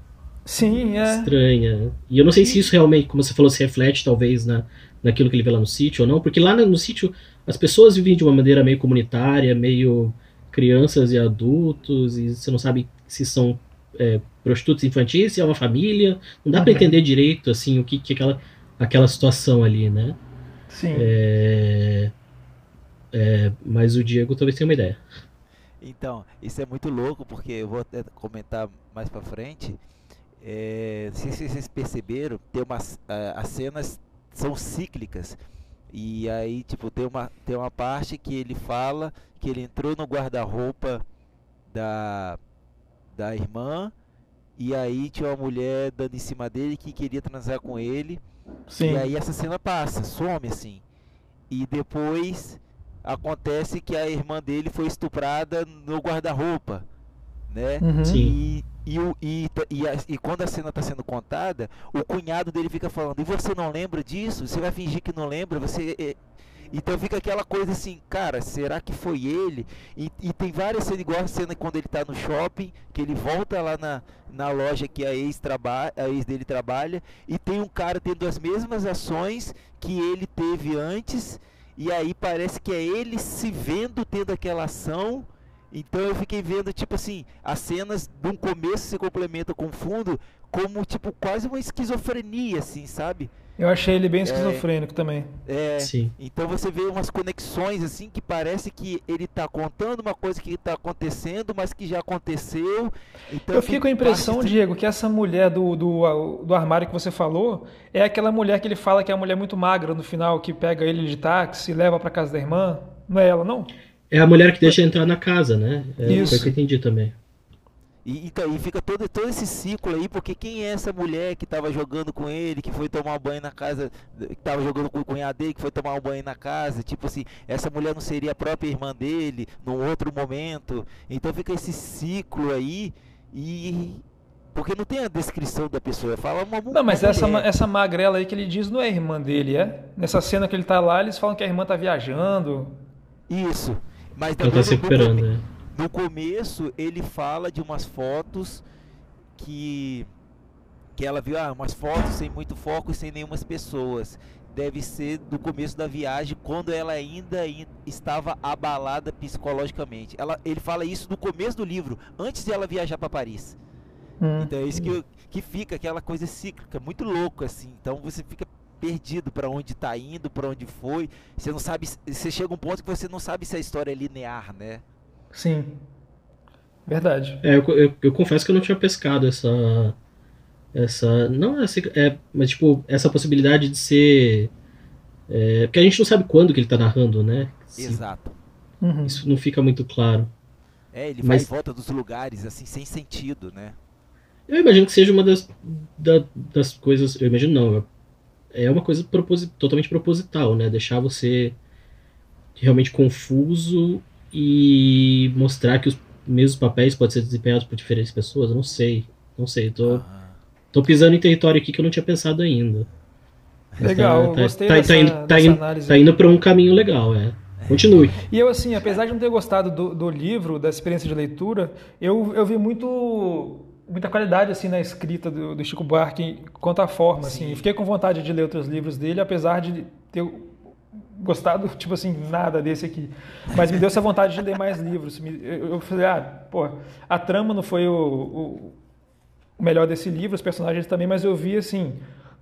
Sim, é. estranha. E eu não sei se isso realmente, como você falou, se reflete talvez na, naquilo que ele vê lá no sítio ou não, porque lá no, sítio as pessoas vivem de uma maneira meio comunitária, meio crianças e adultos, e você não sabe se são é, prostitutos infantis, se é uma família. Não dá uhum. para entender direito assim o que, que é aquela, aquela situação ali, né? Sim. É, é, mas o Diego talvez tenha uma ideia. Então, isso é muito louco, porque eu vou até comentar mais pra frente. É, se vocês perceberam, tem umas, as cenas são cíclicas. E aí, tipo, tem uma, tem uma parte que ele fala que ele entrou no guarda-roupa da, da irmã. E aí tinha uma mulher dando em cima dele que queria transar com ele. Sim. E aí essa cena passa, some assim. E depois acontece que a irmã dele foi estuprada no guarda-roupa, né? Uhum. Sim. E, e, e, e, e, quando a cena está sendo contada, o cunhado dele fica falando: e você não lembra disso? Você vai fingir que não lembra? Você é... então fica aquela coisa assim, cara, será que foi ele? E, e tem várias cenas, igual a cena quando ele está no shopping, que ele volta lá na, na loja que a ex, a ex dele trabalha, e tem um cara tendo as mesmas ações que ele teve antes e aí parece que é ele se vendo tendo aquela ação. Então eu fiquei vendo, tipo assim, as cenas de um começo se complementam com o fundo, como tipo quase uma esquizofrenia, assim, sabe? Eu achei ele bem é. esquizofrênico é, também. É. Sim. Então você vê umas conexões assim que parece que ele está contando uma coisa que está acontecendo, mas que já aconteceu. Então eu fiquei com a impressão, parte... Diego, que essa mulher do, do, do armário que você falou é aquela mulher que ele fala que é a mulher muito magra no final, que pega ele de táxi e leva para casa da irmã. Não é ela, não? É a mulher que deixa entrar na casa, né? É, Isso. Foi o que eu entendi também. E, então, e fica todo, todo esse ciclo aí, porque quem é essa mulher que estava jogando com ele, que foi tomar um banho na casa, que estava jogando com o cunhado dele, que foi tomar um banho na casa, tipo assim, essa mulher não seria a própria irmã dele, num outro momento. Então fica esse ciclo aí e porque não tem a descrição da pessoa, fala uma Não, mas essa, essa magrela aí que ele diz não é irmã dele, é? Nessa cena que ele tá lá, eles falam que a irmã tá viajando. Isso. Mas tá se recuperando, né? No começo ele fala de umas fotos que que ela viu ah, umas fotos sem muito foco e sem nenhumas pessoas. Deve ser do começo da viagem, quando ela ainda estava abalada psicologicamente. Ela, ele fala isso no começo do livro, antes de ela viajar para Paris. Hum. Então é isso que, que fica, aquela coisa cíclica, muito louco assim. Então você fica perdido para onde está indo, para onde foi. Você não sabe, você chega a um ponto que você não sabe se a história é linear, né? Sim. Verdade. É, eu, eu, eu, confesso que eu não tinha pescado essa. Essa. Não essa. É, mas tipo, essa possibilidade de ser. É, porque a gente não sabe quando que ele tá narrando, né? Se, Exato. Uhum. Isso não fica muito claro. É, ele Mas... vai e volta dos lugares, assim, sem sentido, né? Eu imagino que seja uma das, da, das coisas. Eu imagino não. É uma coisa proposi totalmente proposital, né? Deixar você realmente confuso e mostrar que os mesmos papéis podem ser desempenhados por diferentes pessoas. Eu não sei. Não sei. Tô, ah. tô pisando em território aqui que eu não tinha pensado ainda. Legal, tá, gostei tá, dessa, tá indo, tá indo, análise. Tá indo para um caminho legal, é. Continue. E eu, assim, apesar de não ter gostado do, do livro, da experiência de leitura, eu, eu vi muito muita qualidade assim na escrita do, do Chico Buarque quanto à forma assim. Fiquei com vontade de ler outros livros dele apesar de ter gostado tipo assim nada desse aqui. Mas me deu essa vontade de ler mais livros. Eu, falei ah pô a trama não foi o, o melhor desse livro os personagens também mas eu vi assim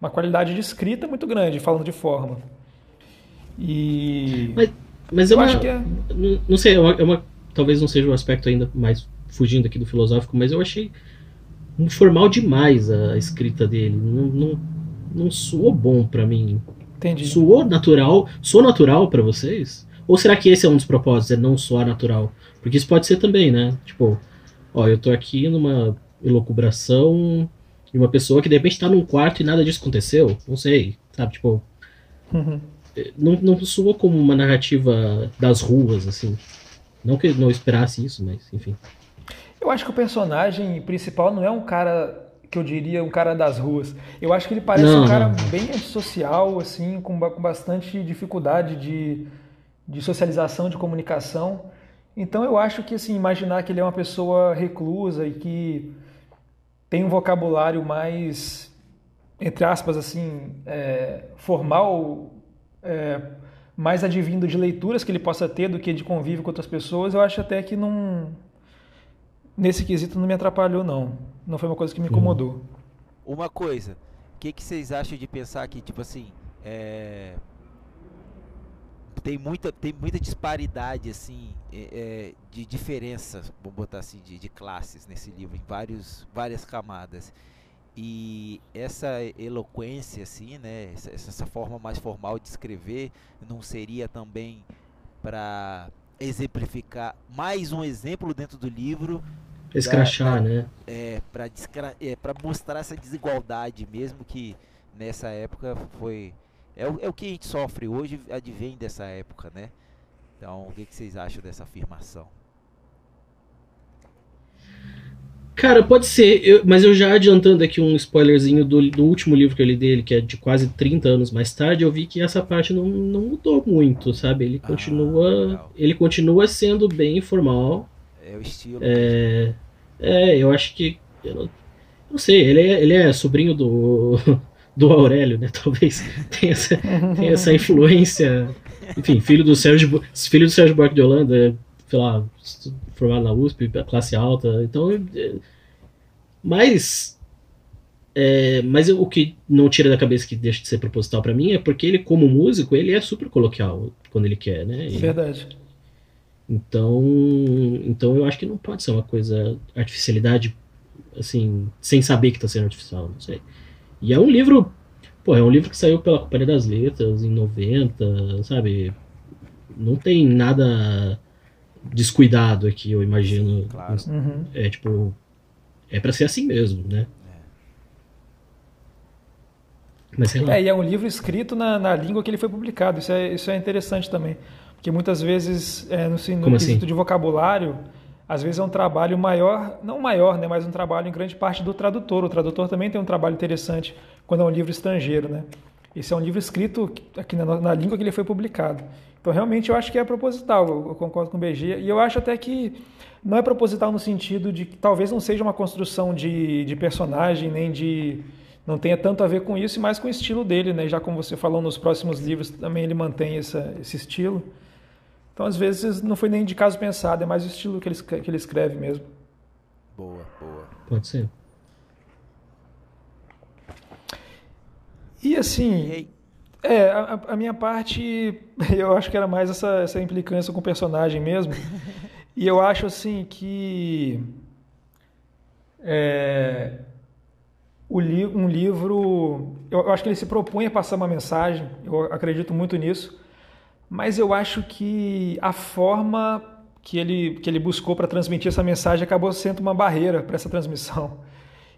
uma qualidade de escrita muito grande falando de forma. E mas, mas eu, eu acho que é... não, não sei é uma, é uma, talvez não seja um aspecto ainda mais fugindo aqui do filosófico mas eu achei formal demais a escrita dele. Não, não, não soou bom para mim. Entendi. Soou natural? Soou natural para vocês? Ou será que esse é um dos propósitos, é não soar natural? Porque isso pode ser também, né? Tipo, ó, eu tô aqui numa elucubração de uma pessoa que de repente tá num quarto e nada disso aconteceu. Não sei, sabe? Tipo. Uhum. Não, não soou como uma narrativa das ruas, assim. Não que eu não esperasse isso, mas enfim. Eu acho que o personagem principal não é um cara que eu diria um cara das ruas. Eu acho que ele parece não. um cara bem social, assim, com, com bastante dificuldade de, de socialização, de comunicação. Então eu acho que assim imaginar que ele é uma pessoa reclusa e que tem um vocabulário mais entre aspas assim é, formal, é, mais advindo de leituras que ele possa ter do que de convívio com outras pessoas, eu acho até que não nesse quesito não me atrapalhou, não. Não foi uma coisa que me incomodou. Uma coisa, o que, que vocês acham de pensar que, tipo assim, é... tem, muita, tem muita disparidade, assim, é, é de diferença, vamos botar assim, de, de classes nesse livro, em vários, várias camadas. E essa eloquência, assim, né, essa, essa forma mais formal de escrever, não seria também para exemplificar mais um exemplo dentro do livro. Escrachar, né? É, para é, mostrar essa desigualdade mesmo que nessa época foi. É o, é o que a gente sofre hoje, advém dessa época, né? Então, o que, que vocês acham dessa afirmação? Cara, pode ser, eu, mas eu já adiantando aqui um spoilerzinho do, do, último livro que eu li dele, que é de quase 30 anos mais tarde, eu vi que essa parte não, não mudou muito, sabe? Ele ah, continua. ele continua sendo bem informal. É o estilo. É, é eu acho que. Eu não, não sei, ele é, ele é sobrinho do, do Aurélio, né? Talvez tenha essa, tenha essa influência. Enfim, filho do Sérgio, filho do Sérgio Buarque de Holanda, sei lá, formado na USP, classe alta. Então, é, mas é, mas o que não tira da cabeça que deixa de ser proposital para mim é porque ele, como músico, ele é super coloquial quando ele quer, né? E, Verdade. Então, então eu acho que não pode ser uma coisa artificialidade assim, sem saber que está sendo artificial, não sei. E é um livro, pô, é um livro que saiu pela Companhia das Letras em 90, sabe? Não tem nada descuidado aqui, eu imagino. Sim, claro. Uhum. É tipo. É para ser assim mesmo, né? É. Mas sei lá. É, e é um livro escrito na, na língua que ele foi publicado. Isso é, isso é interessante também. Porque muitas vezes, é, no, no quesito assim? de vocabulário, às vezes é um trabalho maior, não maior, né, mas um trabalho em grande parte do tradutor. O tradutor também tem um trabalho interessante quando é um livro estrangeiro, né? Esse é um livro escrito aqui na, na língua que ele foi publicado. Então, realmente, eu acho que é proposital, eu concordo com o BG. E eu acho até que não é proposital no sentido de que talvez não seja uma construção de, de personagem, nem de. Não tenha tanto a ver com isso, mas com o estilo dele, né? Já como você falou nos próximos livros, também ele mantém essa, esse estilo. Então, às vezes, não foi nem de caso pensado, é mais o estilo que ele, que ele escreve mesmo. Boa, boa. Pode ser. E assim. É, a, a, minha parte, eu acho que era mais essa, essa implicância com o personagem mesmo. e eu acho assim que é, o li, um livro, eu, eu acho que ele se propõe a passar uma mensagem, eu acredito muito nisso, mas eu acho que a forma que ele, que ele buscou para transmitir essa mensagem acabou sendo uma barreira para essa transmissão.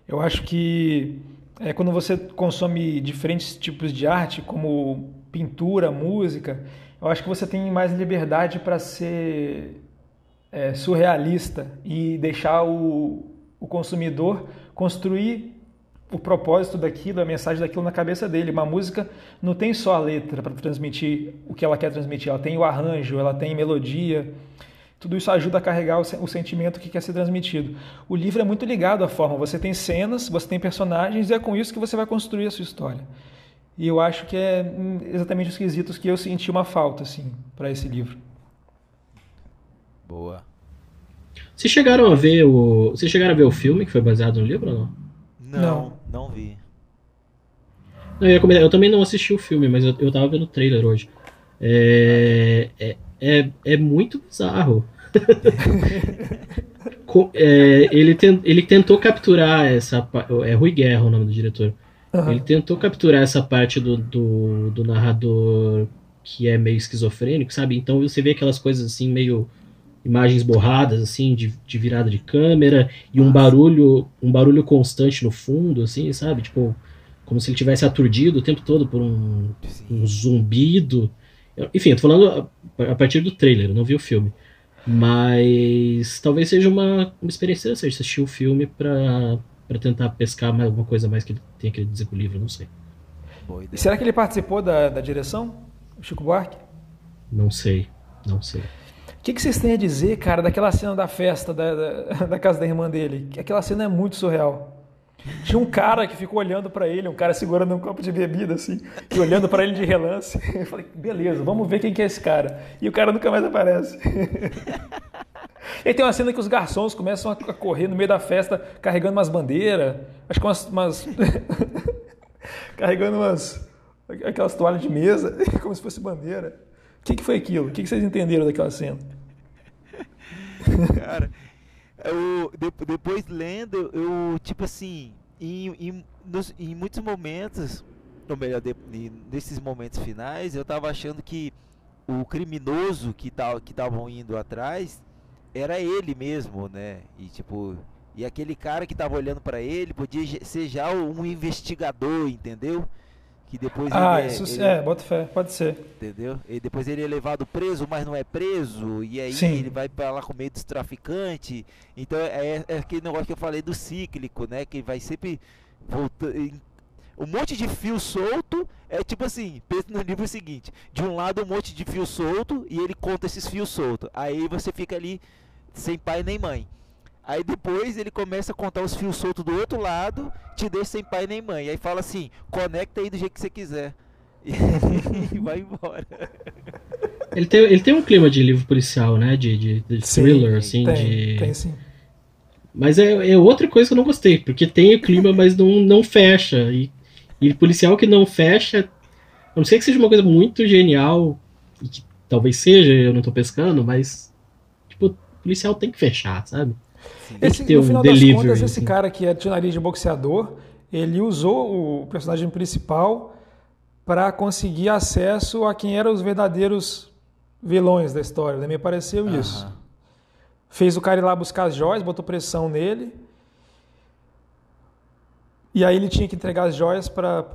Eu acho que é, quando você consome diferentes tipos de arte, como pintura, música, eu acho que você tem mais liberdade para ser é, surrealista e deixar o, o consumidor construir o propósito daquilo, a mensagem daquilo na cabeça dele. Uma música não tem só a letra para transmitir o que ela quer transmitir, ela tem o arranjo, ela tem melodia. Tudo isso ajuda a carregar o, sentimento que quer ser transmitido. O livro é muito ligado à forma. Você tem cenas, você tem personagens e é com isso que você vai construir a sua história. E eu acho que é hum, exatamente os quesitos que eu senti uma falta assim para esse livro. Boa. Vocês chegaram a ver o. Vocês chegaram a ver o filme que foi baseado no livro ou não? Não, não, não vi. Não, eu, eu, também não assisti o filme, mas eu, eu tava vendo o trailer hoje. É, é, é, é muito bizarro. é, ele, ten, ele tentou capturar essa. É Rui Guerra o nome do diretor. Uhum. Ele tentou capturar essa parte do, do, do narrador que é meio esquizofrênico, sabe? Então você vê aquelas coisas assim, meio imagens borradas assim de, de virada de câmera e um barulho um barulho constante no fundo assim sabe tipo como se ele tivesse aturdido o tempo todo por um, um zumbido enfim eu tô falando a, a, partir do trailer eu não vi o filme mas talvez seja uma, uma experiência interessante assistir o filme para para tentar pescar mais alguma coisa mais que ele tenha que dizer com o livro não sei será que ele participou da, da direção Chico Buarque não sei não sei que, que vocês têm a dizer, cara, daquela cena da festa da, da, da casa da irmã dele? Aquela cena é muito surreal. Tinha um cara que ficou olhando para ele, um cara segurando um copo de bebida, assim, e olhando para ele de relance. Eu falei, beleza, vamos ver quem que é esse cara. E o cara nunca mais aparece. e tem uma cena que os garçons começam a correr no meio da festa, carregando umas bandeiras, acho que umas. umas carregando umas. aquelas toalhas de mesa, como se fosse bandeira. O que, que foi aquilo? O que, que vocês entenderam daquela cena? Cara, eu, depois lendo, eu, tipo assim, em, em, nos, em muitos momentos, ou melhor, de, nesses momentos finais, eu tava achando que o criminoso que estavam que indo atrás era ele mesmo, né? E tipo, e aquele cara que tava olhando para ele podia ser já um investigador, entendeu? Que depois ah, ele, é, isso ele, é, bota fé, pode ser. Entendeu? E depois ele é levado preso, mas não é preso, e aí Sim. ele vai para lá com medo dos traficantes. Então é, é, aquele negócio que eu falei do cíclico, né? Que vai sempre voltando. Um monte de fio solto é tipo assim, pensa no livro seguinte: de um lado um monte de fio solto e ele conta esses fios soltos. Aí você fica ali sem pai nem mãe. Aí depois ele começa a contar os fios soltos do outro lado, te deixa sem pai nem mãe. Aí fala assim, conecta aí do jeito que você quiser. E vai embora. Ele tem, ele tem um clima de livro policial, né? De, de, de thriller, sim, assim, tem, de. Tem sim. Mas é, é outra coisa que eu não gostei, porque tem o clima, mas não, não fecha. E, e policial que não fecha, a não sei que seja uma coisa muito genial, e que talvez seja, eu não tô pescando, mas tipo, policial tem que fechar, sabe? Esse, no final das contas, esse assim. cara que é de nariz de boxeador, ele usou o personagem principal para conseguir acesso a quem eram os verdadeiros vilões da história. Né? Me pareceu uhum. isso. Fez o cara ir lá buscar as joias, botou pressão nele. E aí ele tinha que entregar as joias para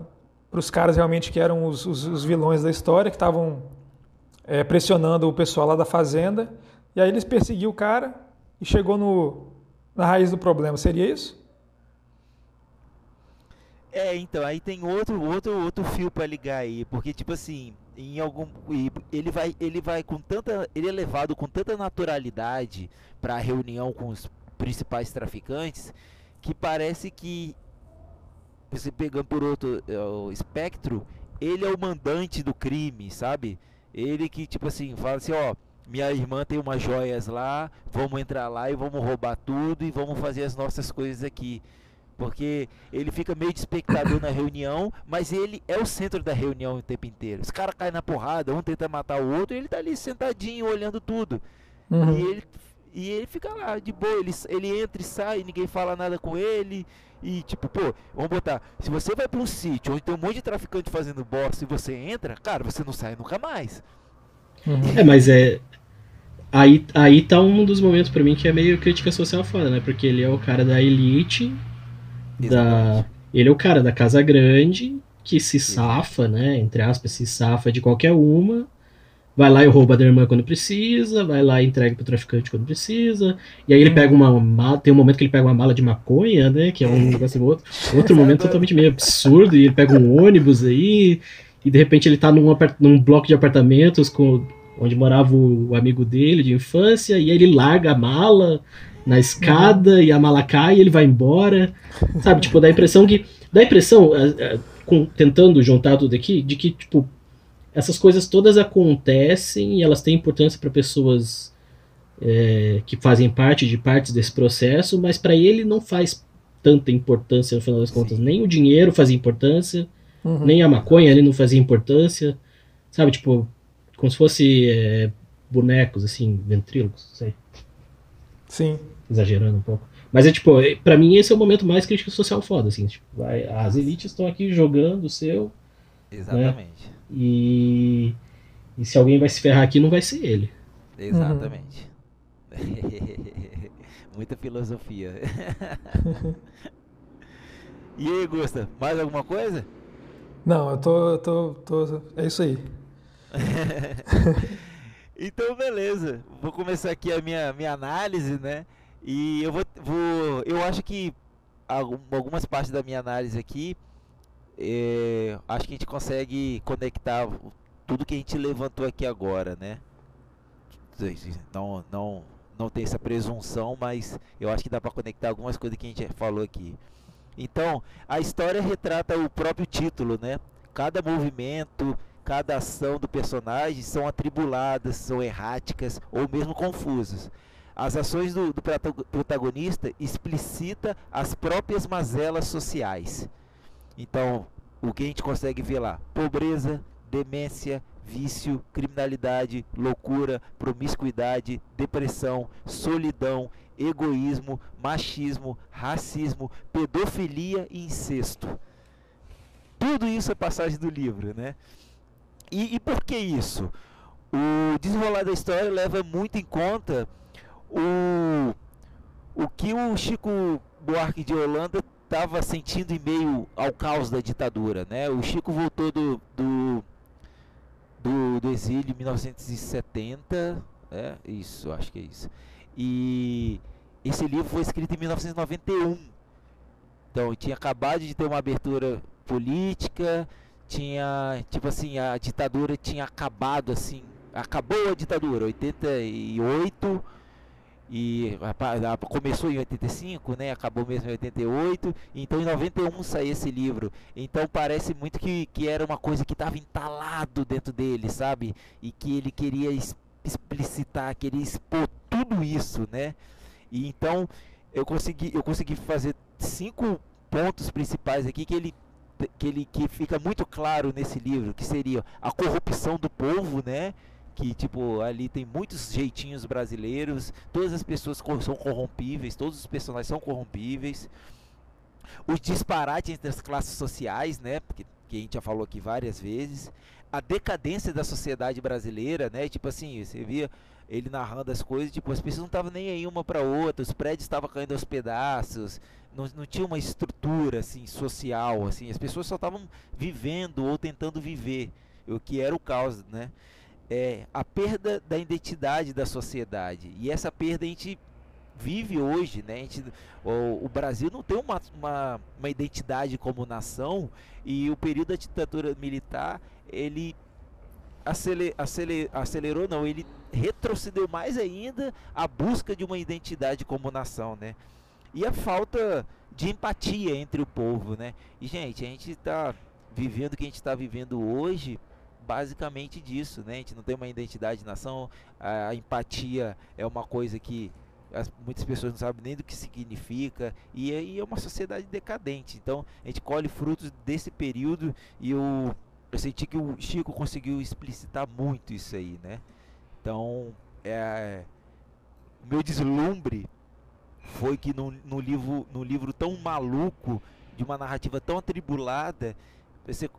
os caras realmente que eram os, os, os vilões da história, que estavam é, pressionando o pessoal lá da fazenda. E aí eles perseguiu o cara e chegou no, na raiz do problema. Seria isso? É, então, aí tem outro outro outro fio para ligar aí, porque tipo assim, em algum ele vai ele vai com tanta ele é levado com tanta naturalidade para a reunião com os principais traficantes que parece que você pegando por outro é, espectro, ele é o mandante do crime, sabe? Ele que tipo assim, fala assim, ó, minha irmã tem umas joias lá, vamos entrar lá e vamos roubar tudo e vamos fazer as nossas coisas aqui. Porque ele fica meio de espectador na reunião, mas ele é o centro da reunião o tempo inteiro. Os caras caem na porrada, um tenta matar o outro e ele tá ali sentadinho olhando tudo. Uhum. E, ele, e ele fica lá de boa, ele, ele entra e sai, ninguém fala nada com ele. E tipo, pô, vamos botar, se você vai para um sítio onde tem um monte de traficante fazendo bosta e você entra, cara, você não sai nunca mais. Uhum. É, mas é. Aí, aí tá um dos momentos para mim que é meio crítica social foda, né? Porque ele é o cara da elite, da. Ele é o cara da casa grande que se safa, né? Entre aspas, se safa de qualquer uma vai lá e rouba da irmã quando precisa, vai lá e entrega pro traficante quando precisa. E aí ele pega uma mala, tem um momento que ele pega uma mala de maconha, né? Que é um negócio outro, outro momento totalmente meio absurdo, e ele pega um ônibus aí, e de repente ele tá num, num bloco de apartamentos com onde morava o, amigo dele de infância, e aí ele larga a mala na escada e a mala cai e ele vai embora. Sabe, tipo, dá a impressão que. Dá a impressão, é, é, com, tentando juntar tudo aqui, de que, tipo, essas coisas todas acontecem e elas têm importância para pessoas é, que fazem parte de partes desse processo, mas para ele não faz tanta importância no final das contas. Sim. Nem o dinheiro fazia importância, uhum. nem a maconha ali não fazia importância, sabe? Tipo, como se fosse é, bonecos, assim, ventrílocos, sei. Sim. Exagerando um pouco. Mas é tipo, é, para mim esse é o momento mais crítico social foda, assim. Tipo, vai, as elites estão aqui jogando o seu. Né? Exatamente. Né? E, e se alguém vai se ferrar aqui, não vai ser ele. Exatamente. Uhum. Muita filosofia. e aí, Gusta, mais alguma coisa? Não, eu tô, eu tô, tô. É isso aí. então, beleza. Vou começar aqui a minha, minha análise, né? E eu vou, vou. Eu acho que algumas partes da minha análise aqui é, acho que a gente consegue conectar tudo que a gente levantou aqui agora, né? Não, não, não tem essa presunção, mas eu acho que dá para conectar algumas coisas que a gente falou aqui. Então, a história retrata o próprio título, né? Cada movimento, cada ação do personagem são atribuladas, são erráticas ou mesmo confusas. As ações do, do protagonista explicita as próprias mazelas sociais. Então, o que a gente consegue ver lá? Pobreza, demência, vício, criminalidade, loucura, promiscuidade, depressão, solidão, egoísmo, machismo, racismo, pedofilia e incesto. Tudo isso é passagem do livro, né? E, e por que isso? O desenrolar da história leva muito em conta o, o que o Chico Buarque de Holanda estava sentindo em meio ao caos da ditadura, né? O Chico voltou do, do, do, do exílio em 1970, é isso, acho que é isso. E esse livro foi escrito em 1991. Então, tinha acabado de ter uma abertura política, tinha, tipo assim, a ditadura tinha acabado assim, acabou a ditadura, 88 e começou em 85, né? Acabou mesmo em 88. Então em 91 saiu esse livro. Então parece muito que, que era uma coisa que estava entalado dentro dele, sabe? E que ele queria explicitar, queria expor tudo isso, né? E então eu consegui eu consegui fazer cinco pontos principais aqui que ele que ele que fica muito claro nesse livro, que seria a corrupção do povo, né? que tipo ali tem muitos jeitinhos brasileiros, todas as pessoas são corrompíveis, todos os personagens são corrompíveis. Os disparates entre as classes sociais, né, porque que a gente já falou aqui várias vezes, a decadência da sociedade brasileira, né? Tipo assim, você via ele narrando as coisas, tipo, as pessoas não estavam nem aí uma para outra, os prédios estavam caindo aos pedaços, não, não tinha uma estrutura assim social, assim, as pessoas só estavam vivendo ou tentando viver, o que era o caos, né? é, a perda da identidade da sociedade. E essa perda a gente vive hoje, né? Gente, o, o, Brasil não tem uma, uma, uma, identidade como nação e o período da ditadura militar ele aceler, aceler, acelerou, não, ele retrocedeu mais ainda a busca de uma identidade como nação, né? E a falta de empatia entre o povo, né? E gente, a gente está vivendo o que a gente está vivendo hoje basicamente disso, né? A gente não tem uma identidade de nação, a, a empatia é uma coisa que as, muitas pessoas não sabem nem do que significa e aí é uma sociedade decadente. Então a gente colhe frutos desse período e eu, eu senti que o Chico conseguiu explicitar muito isso aí, né? Então é, meu deslumbre foi que no, no, livro, no livro tão maluco, de uma narrativa tão atribulada,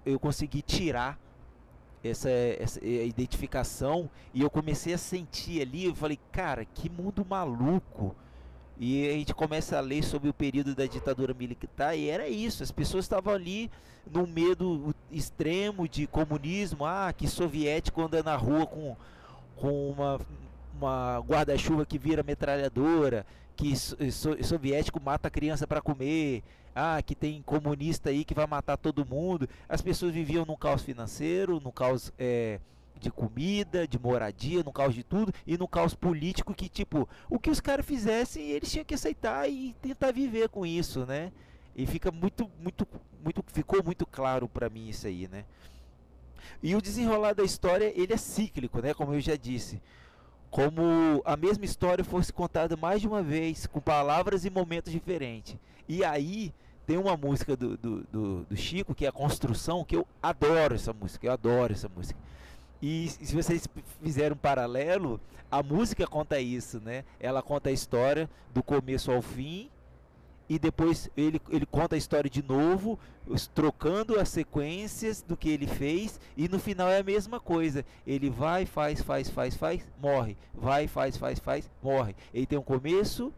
eu consegui tirar essa, essa identificação e eu comecei a sentir ali, eu falei, cara, que mundo maluco. E a gente começa a ler sobre o período da ditadura militar e era isso, as pessoas estavam ali num medo extremo de comunismo, ah, que soviético anda na rua com, com uma, uma guarda-chuva que vira metralhadora, que so, soviético mata criança para comer, ah, que tem comunista aí que vai matar todo mundo. As pessoas viviam num caos financeiro, num caos é, de comida, de moradia, no caos de tudo e no caos político que tipo, o que os caras fizessem, eles tinham que aceitar e tentar viver com isso, né? E fica muito muito muito ficou muito claro para mim isso aí, né? E o desenrolar da história, ele é cíclico, né, como eu já disse. Como a mesma história fosse contada mais de uma vez, com palavras e momentos diferentes. E aí, tem uma música do, do, do, do, Chico, que é a Construção, que eu adoro essa música, eu adoro essa música. E se vocês fizerem um paralelo, a música conta isso, né? Ela conta a história do começo ao fim e depois ele, ele conta a história de novo, trocando as sequências do que ele fez e no final é a mesma coisa. Ele vai, faz, faz, faz, faz, morre. Vai, faz, faz, faz, morre. Ele tem um começo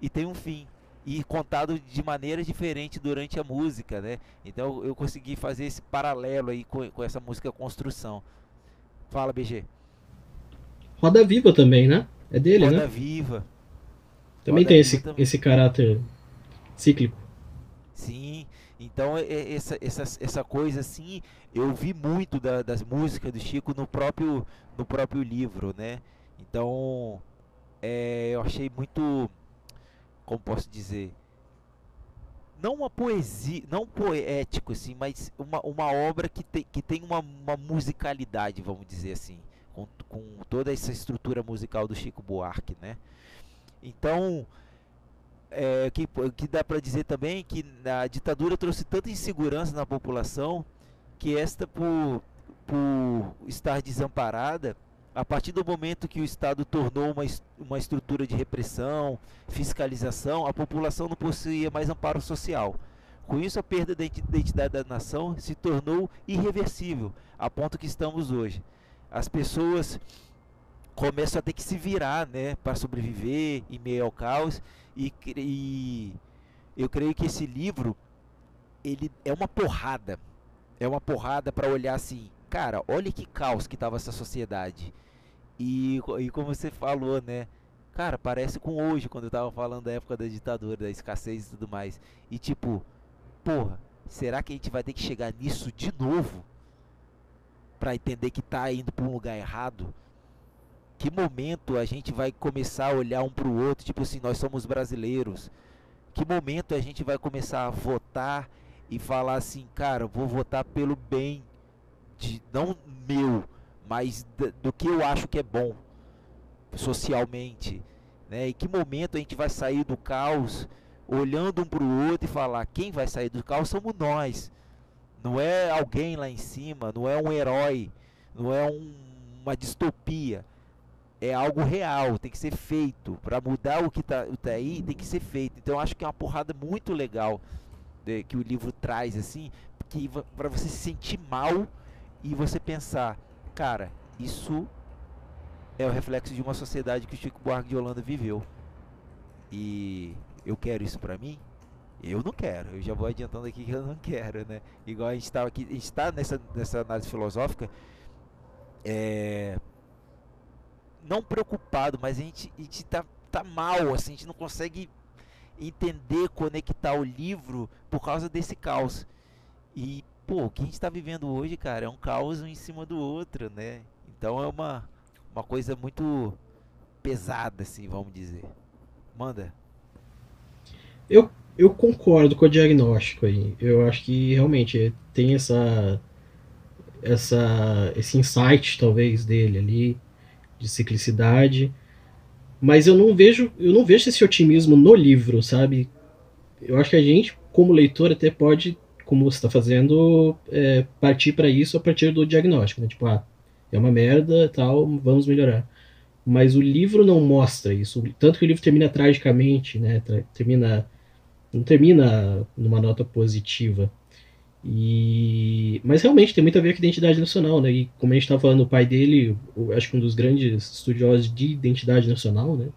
e tem um fim e contado de maneira diferente durante a música, né? Então eu consegui fazer esse paralelo aí com, com essa música Construção. Fala, BG. Roda Viva também, né? É dele, Roda né? Roda Viva. Também Roda tem esse, também. esse caráter cíclico. Sim, então essa, essa, essa coisa assim, eu vi muito da, das músicas do Chico no próprio, no próprio livro, né? Então é, eu achei muito, como posso dizer, não uma poesia, não poético assim, mas uma, uma obra que tem, que tem uma, uma musicalidade, vamos dizer assim, com, com toda essa estrutura musical do Chico Buarque, né? Então, é, que, que dá para dizer também que a ditadura trouxe tanta insegurança na população que esta por, por estar desamparada a partir do momento que o Estado tornou uma, uma estrutura de repressão, fiscalização, a população não possuía mais amparo social. Com isso, a perda da identidade da nação se tornou irreversível, a ponto que estamos hoje. As pessoas começam a ter que se virar né, para sobreviver em meio ao caos, e, e eu creio que esse livro ele é uma porrada. É uma porrada para olhar assim, cara, olha que caos que estava essa sociedade e, e como você falou, né? Cara, parece com hoje, quando eu tava falando da época da ditadura, da escassez e tudo mais. E tipo, porra, será que a gente vai ter que chegar nisso de novo? Pra entender que tá indo pra um lugar errado? Que momento a gente vai começar a olhar um pro outro, tipo assim, nós somos brasileiros. Que momento a gente vai começar a votar e falar assim, cara, vou votar pelo bem de não meu, mas do que eu acho que é bom socialmente, né? Em que momento a gente vai sair do caos, olhando um para o outro e falar quem vai sair do caos somos nós, não é alguém lá em cima, não é um herói, não é um, uma distopia, é algo real, tem que ser feito para mudar o que está tá aí, tem que ser feito. Então acho que é uma porrada muito legal de, que o livro traz assim, para você se sentir mal e você pensar Cara, isso é o reflexo de uma sociedade que o Chico Buarque de Holanda viveu. E eu quero isso para mim? Eu não quero. Eu já vou adiantando aqui que eu não quero, né? Igual a gente está aqui, a gente está nessa, nessa análise filosófica, é, não preocupado, mas a gente, a gente tá, tá mal, assim, a gente não consegue entender, conectar o livro por causa desse caos. E pô, o que a gente está vivendo hoje, cara, é um caos um em cima do outro, né? Então é uma, uma coisa muito pesada, assim, vamos dizer. Manda. Eu, eu concordo com o diagnóstico aí. Eu acho que realmente tem essa, essa esse insight, talvez, dele ali, de ciclicidade. Mas eu não vejo, eu não vejo esse otimismo no livro, sabe? Eu acho que a gente, como leitor, até pode como você está fazendo, é, partir para isso a partir do diagnóstico. Né? Tipo, ah, é uma merda tal, vamos melhorar. Mas o livro não mostra isso. Tanto que o livro termina tragicamente, né? Termina, não termina numa nota positiva. E... Mas realmente tem muito a ver com a identidade nacional, né? E como a gente estava falando, o pai dele, acho que um dos grandes estudiosos de identidade nacional, né?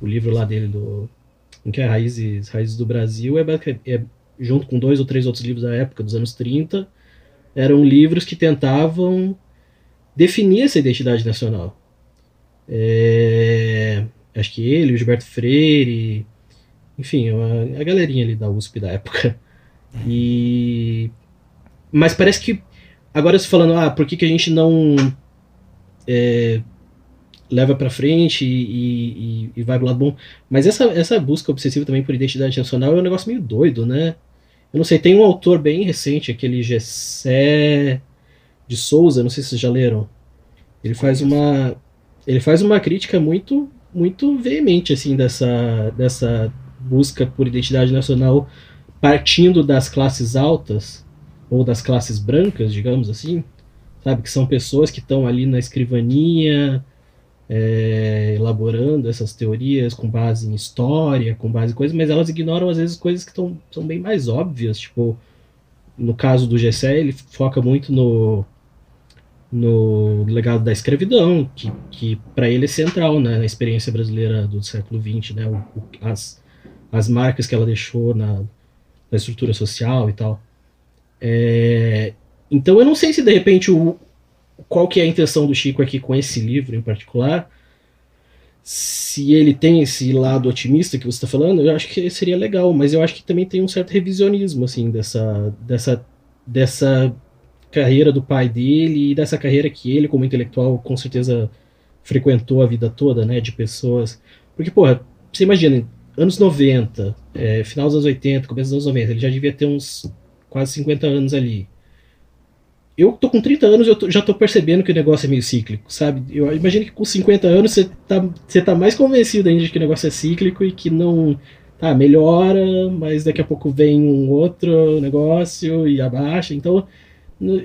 O livro lá dele, do... em que é Raízes, Raízes do Brasil, é, é, junto com dois ou três outros livros da época, dos anos 30, eram livros que tentavam definir essa identidade nacional. É... Acho que ele, o Gilberto Freire, enfim, a, a galerinha ali da USP da época. E mas parece que. Agora você falando, ah, por que, que a gente não é, leva para frente e, e, e, vai pro lado bom? Mas essa, essa busca obsessiva também por identidade nacional é um negócio meio doido, né? Eu não sei, tem um autor bem recente, aquele Gessé de Souza, não sei se vocês já leram. Ele faz uma ele faz uma crítica muito muito veemente assim dessa dessa busca por identidade nacional partindo das classes altas ou das classes brancas, digamos assim, sabe? Que são pessoas que estão ali na escrivaninha, é, elaborando essas teorias com base em história, com base em coisas, mas elas ignoram às vezes coisas que são bem mais óbvias, tipo, no caso do Gessé, ele foca muito no, no legado da escravidão, que, que para ele é central né, na experiência brasileira do século XX, né, o, o, as, as marcas que ela deixou na, na estrutura social e tal. É, então eu não sei se de repente o, qual que é a intenção do Chico aqui com esse livro em particular. Se ele tem esse lado otimista que você está falando, eu acho que seria legal, mas eu acho que também tem um certo revisionismo assim dessa dessa dessa carreira do pai dele e dessa carreira que ele como intelectual com certeza frequentou a vida toda, né, de pessoas. Porque porra, você imagina, anos 90, é, final dos anos 80, começo dos anos 90, ele já devia ter uns quase 50 anos ali. Eu tô com 30 anos eu tô, já tô percebendo que o negócio é meio cíclico, sabe? Eu imagino que com 50 anos você tá, você tá mais convencido ainda de que o negócio é cíclico e que não. Tá, melhora, mas daqui a pouco vem um outro negócio e abaixa. Então,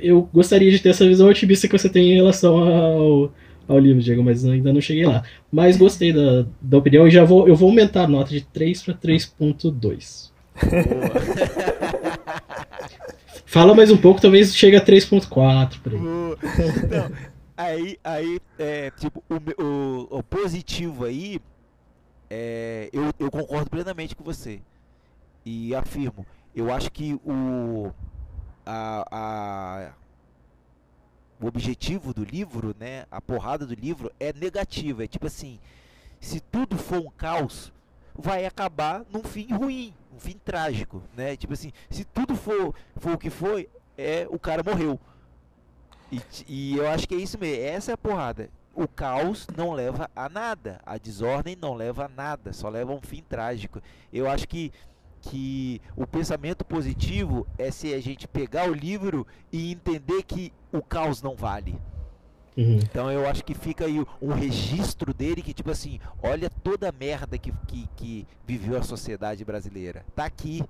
eu gostaria de ter essa visão otimista que você tem em relação ao, ao livro, Diego, mas ainda não cheguei lá. Mas gostei da, da opinião e já vou, eu vou aumentar a nota de 3 para 3.2. Fala mais um pouco, talvez chegue a 3.4 por aí. Então, aí, aí é, tipo, o, o, o, positivo aí, é, eu, eu concordo plenamente com você. E afirmo, eu acho que o, a, a, o objetivo do livro, né, a porrada do livro é negativa. É tipo assim, se tudo for um caos, vai acabar num fim ruim um fim trágico, né? Tipo assim, se tudo for, for o que foi, é o cara morreu. E, e eu acho que é isso mesmo. Essa é a porrada. O caos não leva a nada. A desordem não leva a nada. Só leva a um fim trágico. Eu acho que que o pensamento positivo é se a gente pegar o livro e entender que o caos não vale. Uhum. Então eu acho que fica aí um registro dele que, tipo assim, olha toda a merda que, que, que viveu a sociedade brasileira. Tá aqui.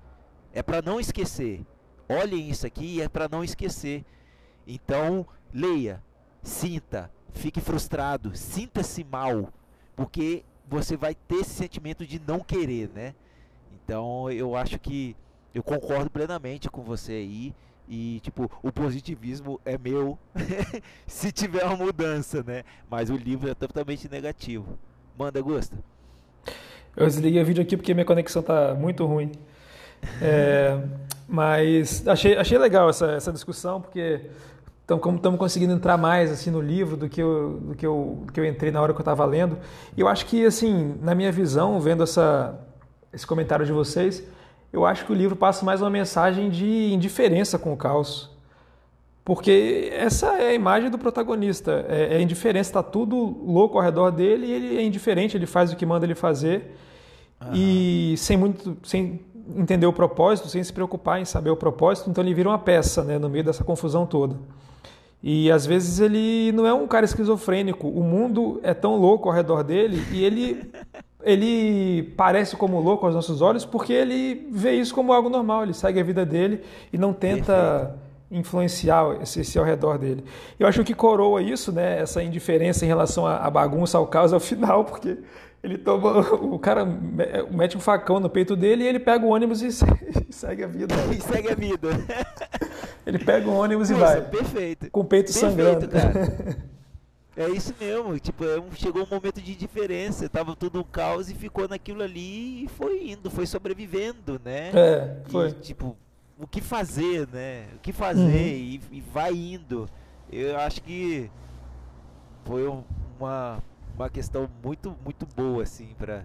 É para não esquecer. Olhem isso aqui é para não esquecer. Então, leia, sinta, fique frustrado, sinta-se mal, porque você vai ter esse sentimento de não querer, né? Então, eu acho que eu concordo plenamente com você aí. E, tipo, o positivismo é meu se tiver uma mudança, né? Mas o livro é totalmente negativo. Manda, Gusta. Eu desliguei o vídeo aqui porque minha conexão tá muito ruim. É, mas achei, achei legal essa, essa discussão, porque então, como estamos conseguindo entrar mais assim no livro do que eu, do que eu, do que eu entrei na hora que eu estava lendo. Eu acho que, assim, na minha visão, vendo essa, esse comentário de vocês, eu acho que o livro passa mais uma mensagem de indiferença com o caos. Porque essa é a imagem do protagonista. É, é indiferença, está tudo louco ao redor dele e ele é indiferente, ele faz o que manda ele fazer. Uhum. E sem muito. sem entender o propósito, sem se preocupar em saber o propósito, então ele vira uma peça né, no meio dessa confusão toda. E às vezes ele não é um cara esquizofrênico, o mundo é tão louco ao redor dele e ele ele parece como louco aos nossos olhos porque ele vê isso como algo normal, ele segue a vida dele e não tenta Perfeito. influenciar esse, esse, ao redor dele. Eu acho que coroa isso, né, essa indiferença em relação à bagunça, ao caos ao final, porque ele toma, o cara mete um facão no peito dele e ele pega o ônibus e segue a vida. E segue a vida. Ele pega o ônibus Nossa, e vai. Perfeito. Com o peito Perfeito, sangrando. cara. É isso mesmo, tipo, é um- chegou um momento de diferença, tava tudo um caos e ficou naquilo ali e foi indo, foi sobrevivendo, né? É, E, foi. tipo, o que fazer, né? O que fazer Uhum. e, e vai indo. Eu acho que foi um- uma, uma questão muito, muito boa, assim, pra,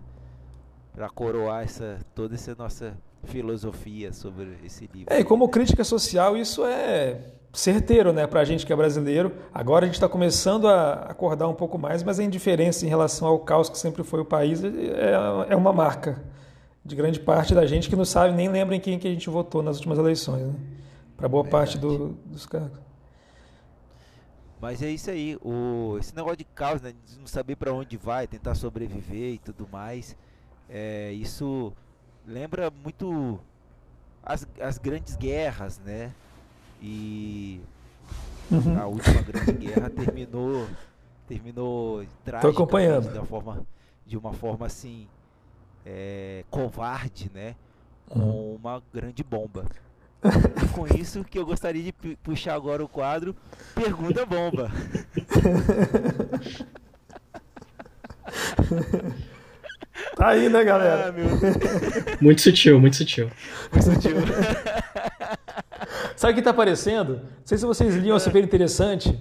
pra coroar essa, toda essa nossa filosofia sobre esse livro. É, e como crítica social, isso é certeiro, né, pra gente que é brasileiro. Agora a gente está começando a acordar um pouco mais, mas a indiferença em relação ao caos que sempre foi o país é, é uma marca de grande parte da gente que não sabe nem lembra em quem que a gente votou nas últimas eleições, né? Para boa parte do- dos cargos. Mas é isso aí, o, esse negócio de caos, né, de não saber pra onde vai, tentar sobreviver e tudo mais, é, isso lembra muito as, as grandes guerras, né? E Uhum. a última grande guerra terminou terminou tragicamente, acompanhando. de uma forma de uma forma assim é, covarde, né? Com Uhum. uma grande bomba. E com isso que eu gostaria de pu- puxar agora o quadro Pergunta Bomba. Tá aí, né, Ah, galera? meu Deus. Muito sutil, muito sutil. Sutil. Sabe o que tá aparecendo? Não sei se vocês liam a Super Interessante.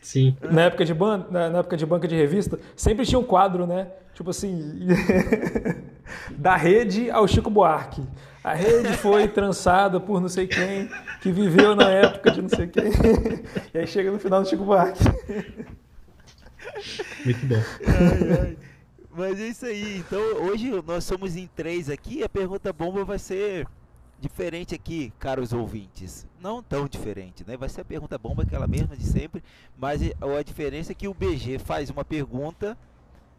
Sim. Na época, de ban na, na época de banca de revista, sempre tinha um quadro, né? Tipo assim, da rede ao Chico Buarque. A rede foi trançada por não sei quem, que viveu na época de não sei quem. E aí chega no final do Chico Buarque. Muito bom. Ai, ai. Mas é isso aí. Então hoje nós somos em três aqui. A pergunta bomba vai ser diferente aqui, caros ouvintes. Não tão diferente, né? Vai ser a pergunta bomba, aquela mesma de sempre. Mas e- a diferença é que o BG faz uma pergunta,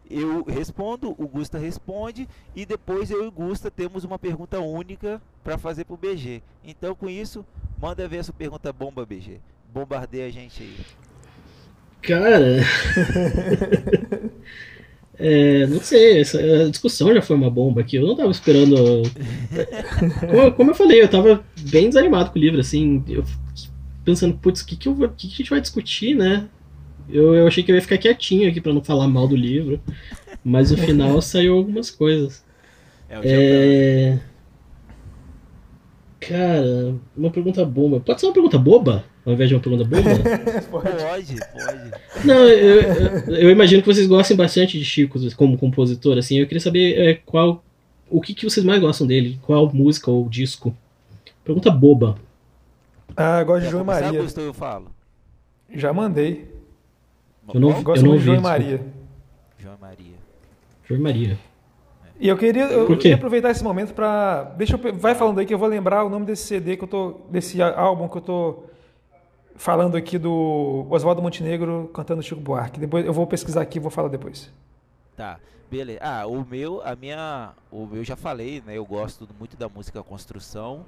eu respondo, o Gusta responde e depois eu e o Gusta temos uma pergunta única para fazer pro BG. Então com isso, manda ver essa pergunta bomba, BG. Bombardeia a gente aí. Cara. É, não sei, essa a discussão já foi uma bomba aqui. Eu não tava esperando. Como, como eu falei, eu tava bem desanimado com o livro, assim. Eu pensando, putz, o que, que, eu que, que a gente vai discutir, né? Eu, eu achei que eu ia ficar quietinho aqui pra não falar mal do livro. Mas no final saiu algumas coisas. É o. É. Cara, uma pergunta bomba. Pode ser uma pergunta boba? Ao invés de uma pergunta bomba? Pode, pode. Não, eu, eu, eu imagino que vocês gostem bastante de Chico como compositor, assim. Eu queria saber é, qual. O que, que vocês mais gostam dele? Qual música ou disco? Pergunta boba. Ah, eu gosto de João e Maria. Augusto, eu falo. Já mandei. Eu não- Eu gosto não muito de ouvi, João e Maria. João e Maria. João e Maria. E eu queria, eu queria aproveitar esse momento para. Deixa eu. Vai falando aí que eu vou lembrar o nome desse CD que eu tô. desse álbum que eu tô falando aqui do Oswaldo Montenegro cantando Chico Buarque. Depois eu vou pesquisar aqui e vou falar depois. Tá, beleza. Ah, o meu, a minha, o meu já falei, né? Eu gosto muito da música Construção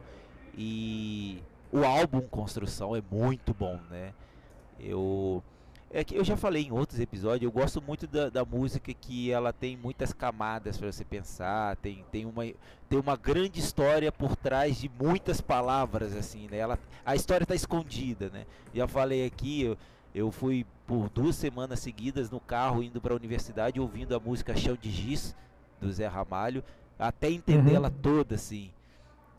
e o álbum Construção é muito bom, né? Eu é que eu já falei em outros episódios, eu gosto muito da, da música que ela tem muitas camadas para você pensar, tem, tem, uma, tem uma grande história por trás de muitas palavras, assim, né? Ela, a história está escondida, né? Já falei aqui, eu, eu fui por duas semanas seguidas no carro indo para a universidade ouvindo a música Chão de Giz do Zé Ramalho até entender Uhum. ela toda assim.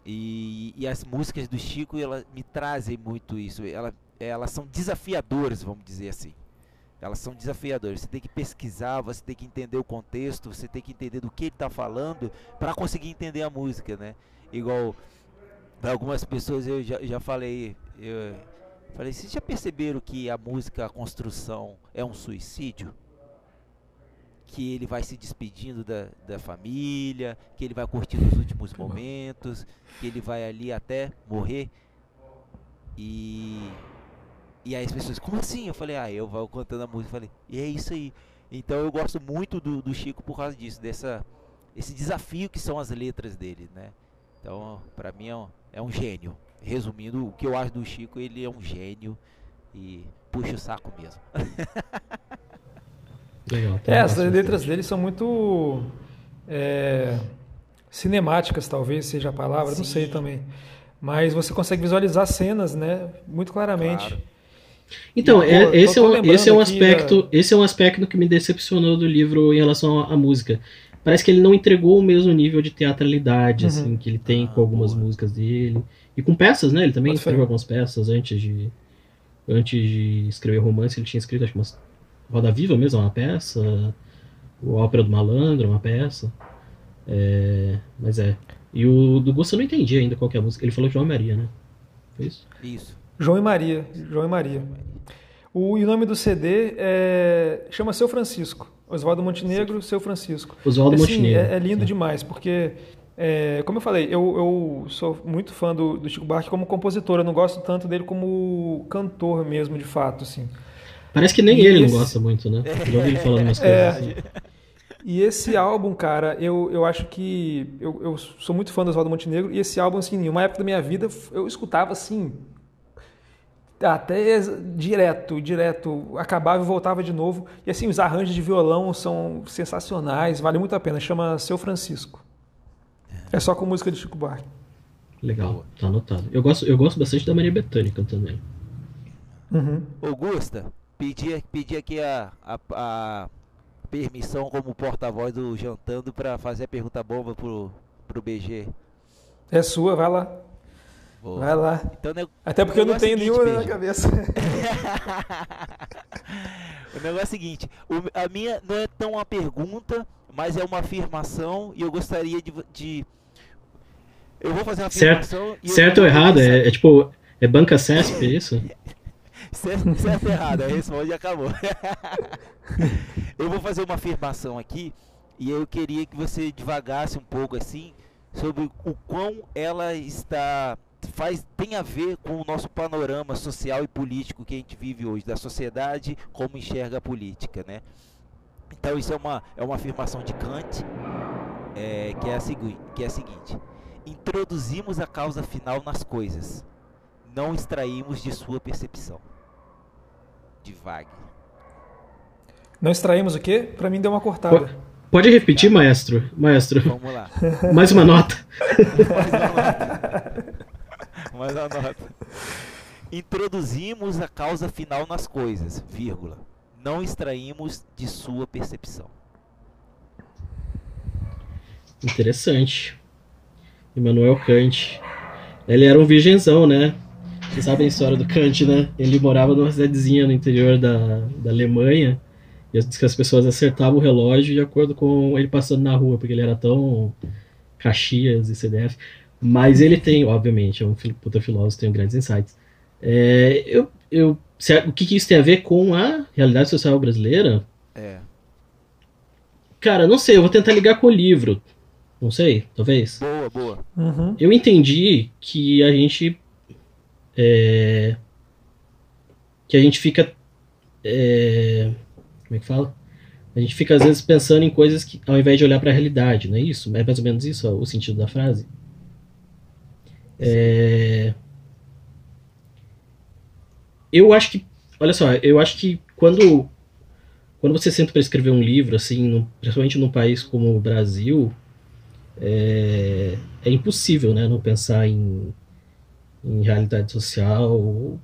E, e as músicas do Chico ela me trazem muito isso. Ela, elas são desafiadoras, vamos dizer assim. Elas são desafiadoras. Você tem que pesquisar, você tem que entender o contexto, você tem que entender do que ele está falando para conseguir entender a música, né? Igual para algumas pessoas eu já, já falei, eu falei, vocês já perceberam que a música a construção é um suicídio? Que ele vai se despedindo da, da família, que ele vai curtindo os últimos momentos, que ele vai ali até morrer. E e aí as pessoas, como assim? Eu falei, ah, eu vou contando a música, falei, e é isso aí. Então eu gosto muito do, do Chico por causa disso, dessa esse desafio que são as letras dele, né? Então, pra mim é um, é um gênio. Resumindo, o que eu acho do Chico, ele é um gênio e puxa o saco mesmo. Legal. tá É, as letras dele são muito é, cinemáticas, talvez seja a palavra, não Sim. sei também. mas você consegue visualizar cenas, né, muito claramente. Claro. Então, E, é- esse, tô- é tô um, esse é um aqui aspecto, esse é um aspecto que me decepcionou do livro em relação à, música. Parece que ele não entregou o mesmo nível de teatralidade, Uhum. assim, que ele tem Ah, com algumas boa. músicas dele. E com peças, né? Ele também fé. escreveu algumas peças antes de. Antes de escrever romance, ele tinha escrito, acho que umas. Roda Viva mesmo, é uma peça. O Ópera do Malandro, é uma peça. É, mas é. E o do Gusto eu não entendi ainda qual que é a música. Ele falou João Maria, né? Foi isso? Isso. João e Maria, João e Maria. O, e o nome do CD é, chama Seu Francisco. Oswaldo Montenegro, Seu Francisco. Oswaldo Assim, Montenegro. É, é lindo Sim. demais, porque, é, como eu falei, eu, eu sou muito fã do, do Chico Buarque como compositor. Eu não gosto tanto dele como cantor mesmo, de fato, assim. Parece que nem E ele esse- não gosta muito, né? Já ouvi ele falando umas É. coisas assim. E esse álbum, cara, eu, eu acho que. Eu, eu sou muito fã do Oswaldo Montenegro, e esse álbum, assim, em uma época da minha vida, eu escutava assim. Até direto, direto. Acabava e voltava de novo. E assim, os arranjos de violão são sensacionais, vale muito a pena. Chama Seu Francisco. É só com música de Chico Buarque. Legal, tá anotado. Eu gosto, eu gosto bastante da Maria Bethânia cantando ele. Uhum. Augusta, pedi, pedi aqui a, a, a permissão como porta-voz do Jantando para fazer a pergunta bomba pro, pro BG. É sua, vai lá. Boa. Vai lá. Então, Até porque eu não negócio tenho é o nenhuma seguinte, na cabeça. o negócio é o seguinte, o- a minha não é tão uma pergunta, mas é uma afirmação e eu gostaria de, de- eu vou fazer uma Certo- afirmação e eu Certo ou quero errado? É, é tipo, é banca CESP, é isso? Certo, certo ou errado? Aí responde e acabou. eu vou fazer uma afirmação aqui e eu queria que você divagasse um pouco assim sobre o quão ela está faz tem a ver com o nosso panorama social e político que a gente vive hoje, da sociedade como enxerga a política, né? Então isso é uma, é uma afirmação de Kant, é, que, é a segui- que é a seguinte: introduzimos a causa final nas coisas, não extraímos de sua percepção. De Wagner. Não extraímos o quê? Pra mim deu uma cortada. Pode repetir, maestro? Maestro, Vamos lá. mais uma nota. Mais uma nota. Mais uma nota. Introduzimos a causa final nas coisas, vírgula. Não extraímos de sua percepção. Interessante. Immanuel Kant. Ele era um virgenzão, né? Vocês sabem a história do Kant, né? Ele morava numa cidadezinha no interior da, da Alemanha. E diz que as pessoas acertavam o relógio de acordo com ele passando na rua, porque ele era tão Caxias e CDF. Mas ele tem, obviamente, é um puta filósofo, tem grandes insights. É, eu, eu, se- o que, que isso tem a ver com a realidade social brasileira? É. Cara, não sei, eu vou tentar ligar com o livro. Não sei, talvez. Boa, boa. Uhum. Eu entendi que a gente. é, que a gente fica. é, como é que fala? A gente fica às vezes pensando em coisas que, ao invés de olhar para a realidade, não é isso? É mais ou menos isso ó, o sentido da frase? É, eu acho que. Olha só, eu acho que quando. Quando você senta para escrever um livro, assim, no- principalmente num país como o Brasil, é, é impossível, né, não pensar em, em realidade social.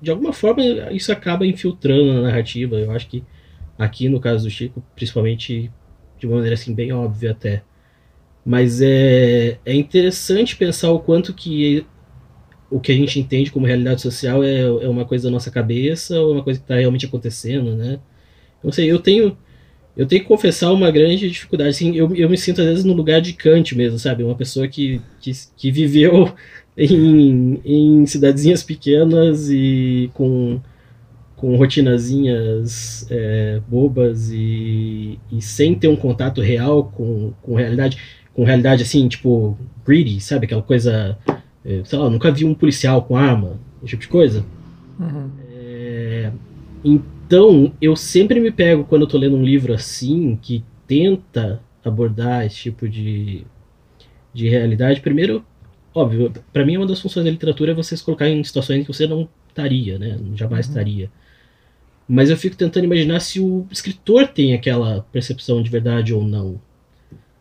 De alguma forma, isso acaba infiltrando na narrativa. Eu acho que aqui, no caso do Chico, principalmente de uma maneira assim bem óbvia até. Mas é, é interessante pensar o quanto que o que a gente entende como realidade social é, é uma coisa da nossa cabeça ou é uma coisa que está realmente acontecendo, né? Não sei, eu tenho eu tenho que confessar uma grande dificuldade. Assim, eu, eu me sinto às vezes no lugar de Kant mesmo, sabe? Uma pessoa que, que, que viveu em, em cidadezinhas pequenas e com, com rotinazinhas é, bobas e, e sem ter um contato real com, com realidade, com realidade assim, tipo, greedy, sabe? Aquela coisa, é, sei lá, nunca vi um policial com arma, esse tipo de coisa. Uhum. É, então, eu sempre me pego quando eu tô lendo um livro assim, que tenta abordar esse tipo de, de realidade. Primeiro, óbvio, para mim uma das funções da literatura é você se colocar em situações que você não estaria, né? Jamais Uhum. estaria. Mas eu fico tentando imaginar se o escritor tem aquela percepção de verdade ou não.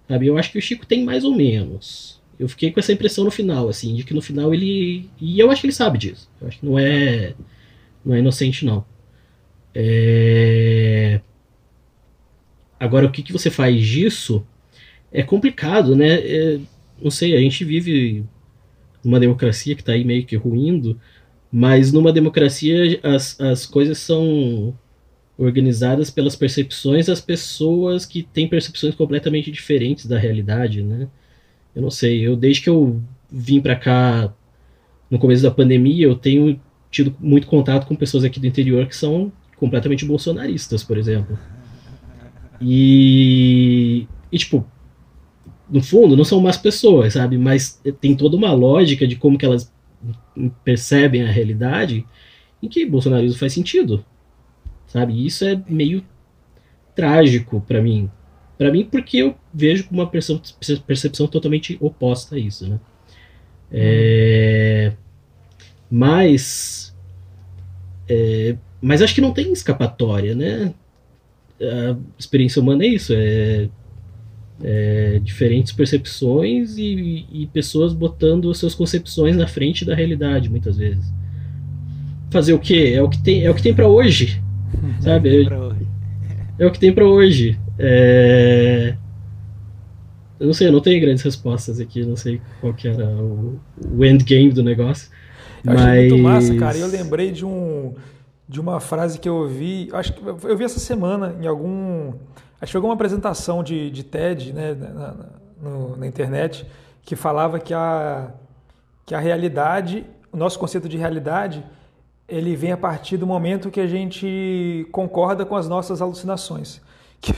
Sabe? Eu acho que o Chico tem mais ou menos. Eu fiquei com essa impressão no final, assim, de que no final ele. E eu acho que ele sabe disso. Eu acho que não é. Não é inocente, não. É... Agora, o que, que você faz disso é complicado, né? É... Não sei, a gente vive numa democracia que está aí meio que ruindo, mas numa democracia as, as coisas são organizadas pelas percepções das pessoas que têm percepções completamente diferentes da realidade, né? Eu não sei, eu desde que eu vim para cá no começo da pandemia, eu tenho tido muito contato com pessoas aqui do interior que são completamente bolsonaristas, por exemplo. E, e tipo, no fundo, não são más pessoas, sabe? Mas tem toda uma lógica de como que elas percebem a realidade em que bolsonarismo faz sentido, sabe? E isso é meio trágico para mim. Para mim, porque eu vejo uma percepção totalmente oposta a isso, né? É... Mas, é... mas acho que não tem escapatória, né? A experiência humana é isso, é, é diferentes percepções e, e pessoas botando as suas concepções na frente da realidade, muitas vezes. Fazer o quê? É o que tem, é o que tem para hoje, sabe? É, é o que tem para hoje. É... Eu não sei, eu não tenho grandes respostas aqui, não sei qual que era o, o endgame do negócio. Eu mas... achei muito massa, cara. Eu lembrei de um de uma frase que eu ouvi, acho que eu vi essa semana em algum, acho que foi alguma apresentação de, de TED, né, na, na, na internet, que falava que a que a realidade, o nosso conceito de realidade, ele vem a partir do momento que a gente concorda com as nossas alucinações que,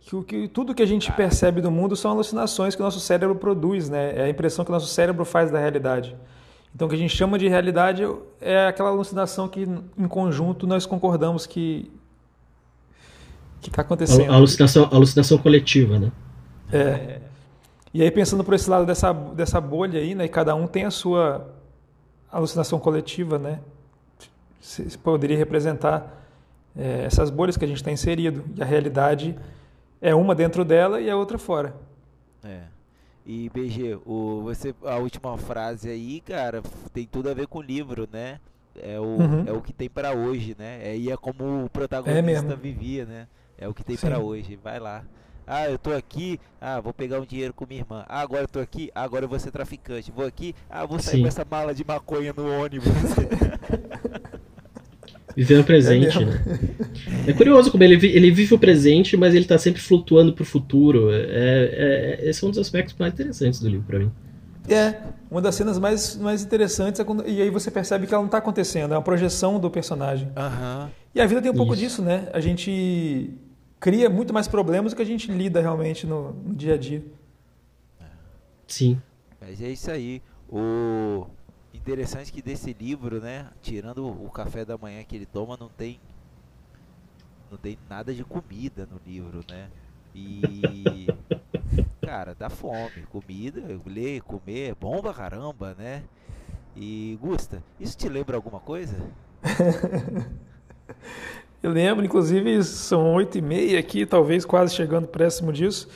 que, que tudo que a gente percebe do mundo são alucinações que o nosso cérebro produz, né? É a impressão que o nosso cérebro faz da realidade. Então, o que a gente chama de realidade é aquela alucinação que, em conjunto, nós concordamos que que está acontecendo. A alucinação, alucinação coletiva, né? É. E aí, pensando por esse lado dessa, dessa bolha aí, né? Cada um tem a sua alucinação coletiva, né? Você poderia representar é, essas bolhas que a gente está inserido. E a realidade é uma dentro dela e a outra fora. É. E BG, o, você, a última frase aí, cara, tem tudo a ver com o livro, né? É o, uhum. é o que tem para hoje, né? É, e é como o protagonista é vivia, né? É o que tem para hoje. Vai lá. Ah, eu tô aqui, ah, vou pegar um dinheiro com minha irmã. Ah, agora eu tô aqui, ah, agora eu vou ser traficante. Vou aqui, ah, vou sair Sim. com essa mala de maconha no ônibus. Viver o presente, é né? É curioso como ele, ele vive o presente, mas ele tá sempre flutuando pro futuro. É, é, esse é um dos aspectos mais interessantes do livro para mim. É, uma das cenas mais, mais interessantes é quando, e aí você percebe que ela não está acontecendo, é uma projeção do personagem. Uhum. E a vida tem um pouco disso, né? A gente cria muito mais problemas do que a gente lida realmente no, no dia a dia. Sim. Mas é isso aí. O interessante que desse livro, né, tirando o café da manhã que ele toma, não tem não tem nada de comida no livro, né? E cara, dá fome, comida, ler, comer é bom pra caramba, né? E Gusta, isso te lembra alguma coisa? Eu lembro, inclusive são oito e meia aqui, talvez quase chegando próximo disso.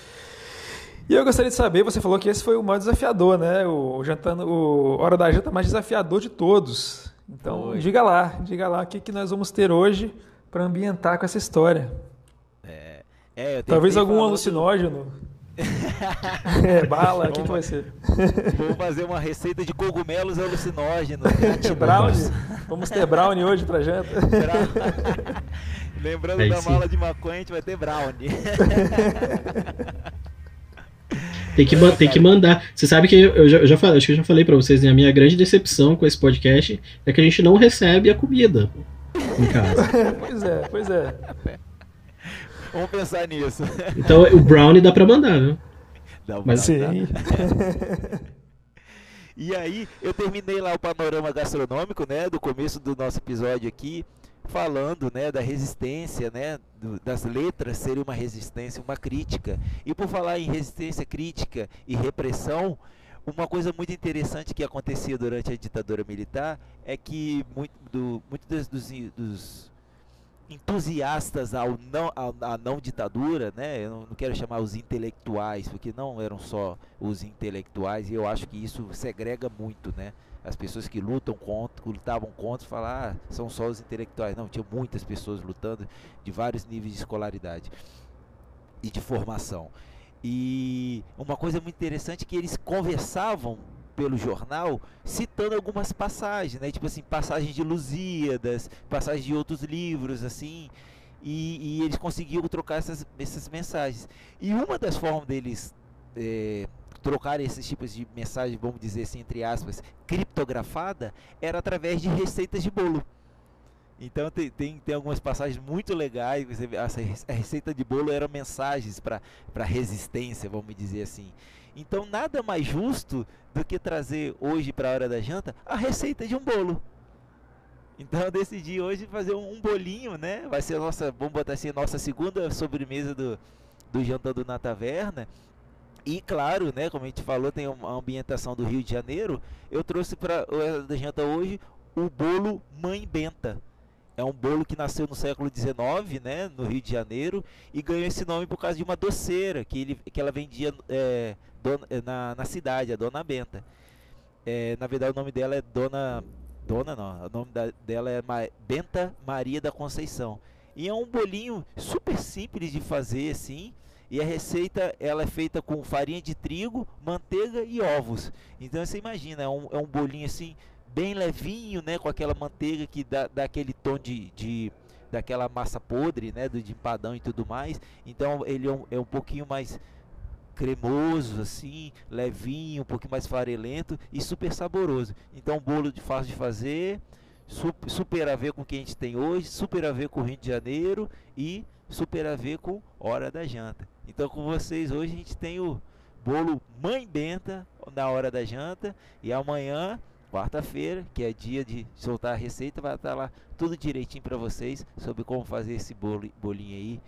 E eu gostaria de saber, você falou que esse foi o mais desafiador, né? O, jantando, o Hora da Janta mais desafiador de todos. Então, Oi. diga lá, diga lá o que, que nós vamos ter hoje para ambientar com essa história. É, é, Talvez algum alucinógeno. é, bala, o que, que vai ser? Vamos fazer uma receita de cogumelos alucinógenos. brownie? Vamos ter brownie hoje pra janta. Lembrando da sim. mala de maconha, a gente vai ter brownie. Tem que, tem que mandar. Você sabe que eu já, eu já falei, acho que eu já falei para vocês, né? A minha grande decepção com esse podcast é que a gente não recebe a comida em casa. pois é, pois é. Vamos pensar nisso. Então o brownie dá para mandar, viu? Dá Mas sim. E aí, eu terminei lá o panorama gastronômico, né, do começo do nosso episódio aqui falando né, da resistência, né, do, das letras serem uma resistência, uma crítica. E por falar em resistência, crítica e repressão, uma coisa muito interessante que acontecia durante a ditadura militar é que muito, do, muito dos, dos, dos entusiastas ao não, à, não ditadura, né? Eu não quero chamar os intelectuais, porque não eram só os intelectuais, e eu acho que isso segrega muito, né? As pessoas que lutam contra, lutavam contra, falar, ah, são só os intelectuais. Não, tinha muitas pessoas lutando de vários níveis de escolaridade e de formação. E uma coisa muito interessante é que eles conversavam pelo jornal citando algumas passagens, né? Tipo assim, passagens de Lusíadas, passagens de outros livros, assim. E, e eles conseguiam trocar essas, essas mensagens. E uma das formas deles é, trocar esses tipos de mensagens, vamos dizer assim, entre aspas, criptografada, era através de receitas de bolo. Então tem, tem, tem, algumas passagens muito legais. A receita de bolo eram mensagens para resistência, vamos dizer assim. Então nada mais justo do que trazer hoje para a hora da janta a receita de um bolo. Então eu decidi hoje fazer um, bolinho, né? Vai ser nossa, vamos botar assim, nossa segunda sobremesa do, do jantando na taverna. E claro, né, como a gente falou, tem uma ambientação do Rio de Janeiro. Eu trouxe para a janta hoje o bolo Mãe Benta. É um bolo que nasceu no século XIX, né, no Rio de Janeiro, e ganhou esse nome por causa de uma doceira que, ele, que ela vendia é, dona, é, na, na cidade, a Dona Benta. É, na verdade, o nome dela é Dona. Dona não, o nome da, dela é Ma, Benta Maria da Conceição. E é um bolinho super simples de fazer, assim. E a receita ela é feita com farinha de trigo, manteiga e ovos. Então você imagina, é um, é um bolinho assim bem levinho, né, com aquela manteiga que dá, dá aquele tom de, de daquela massa podre, né, do de empadão e tudo mais. Então ele é um, é um pouquinho mais cremoso assim, levinho, um pouquinho mais farelento e super saboroso. Então bolo de fácil de fazer, super, super a ver com o que a gente tem hoje, super a ver com o Rio de Janeiro e super a ver com hora da janta. Então com vocês hoje a gente tem o bolo Mãe Benta na hora da janta e amanhã quarta-feira, que é dia de soltar a receita, vai estar lá tudo direitinho para vocês sobre como fazer esse bolo, bolinho aí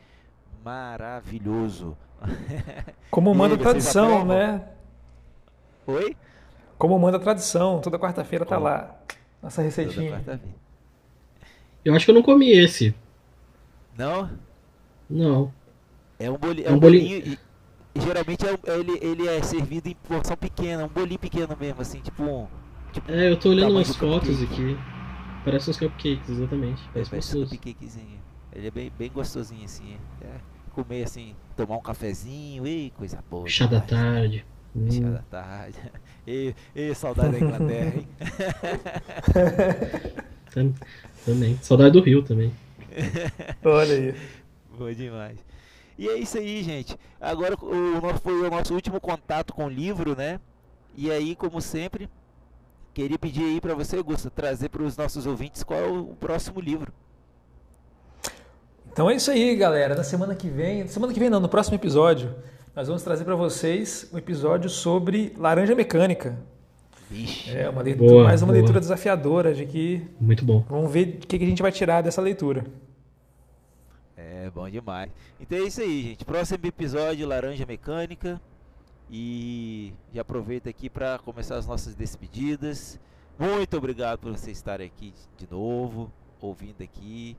maravilhoso. Como manda a tradição, né? Oi? Como manda a tradição, toda quarta-feira tá lá nossa receitinha. Eu acho que eu não comi esse. Não? Não. É um, boli, é, é um, um bolinho, bolinho e, e, geralmente é, ele, ele é servido em porção pequena, um bolinho pequeno mesmo, assim, tipo um Tipo, é, eu tô olhando umas fotos aqui. Parece uns cupcakes, exatamente. Parece, parece um cupcakezinho. Ele é bem, bem gostosinho assim. É. Comer assim, tomar um cafezinho, e coisa boa. Chá da tarde. Chá hum. da tarde. E, e saudade da Inglaterra, hein? também. Saudade do Rio também. Olha aí. Boa demais. E é isso aí, gente. Agora o nosso, foi o nosso último contato com o livro, né? E aí, como sempre, Queria pedir aí para você, Augusto, trazer para os nossos ouvintes qual é o próximo livro. Então é isso aí, galera. Na semana que vem, semana que vem não, no próximo episódio, nós vamos trazer para vocês um episódio sobre laranja mecânica. Vixe. É uma leitura, boa, mais uma boa. leitura desafiadora de que muito bom. Vamos ver o que a gente vai tirar dessa leitura. É bom demais. Então é isso aí, gente. Próximo episódio, laranja mecânica. E já aproveito aqui para começar as nossas despedidas. Muito obrigado por você estar aqui de novo, ouvindo aqui.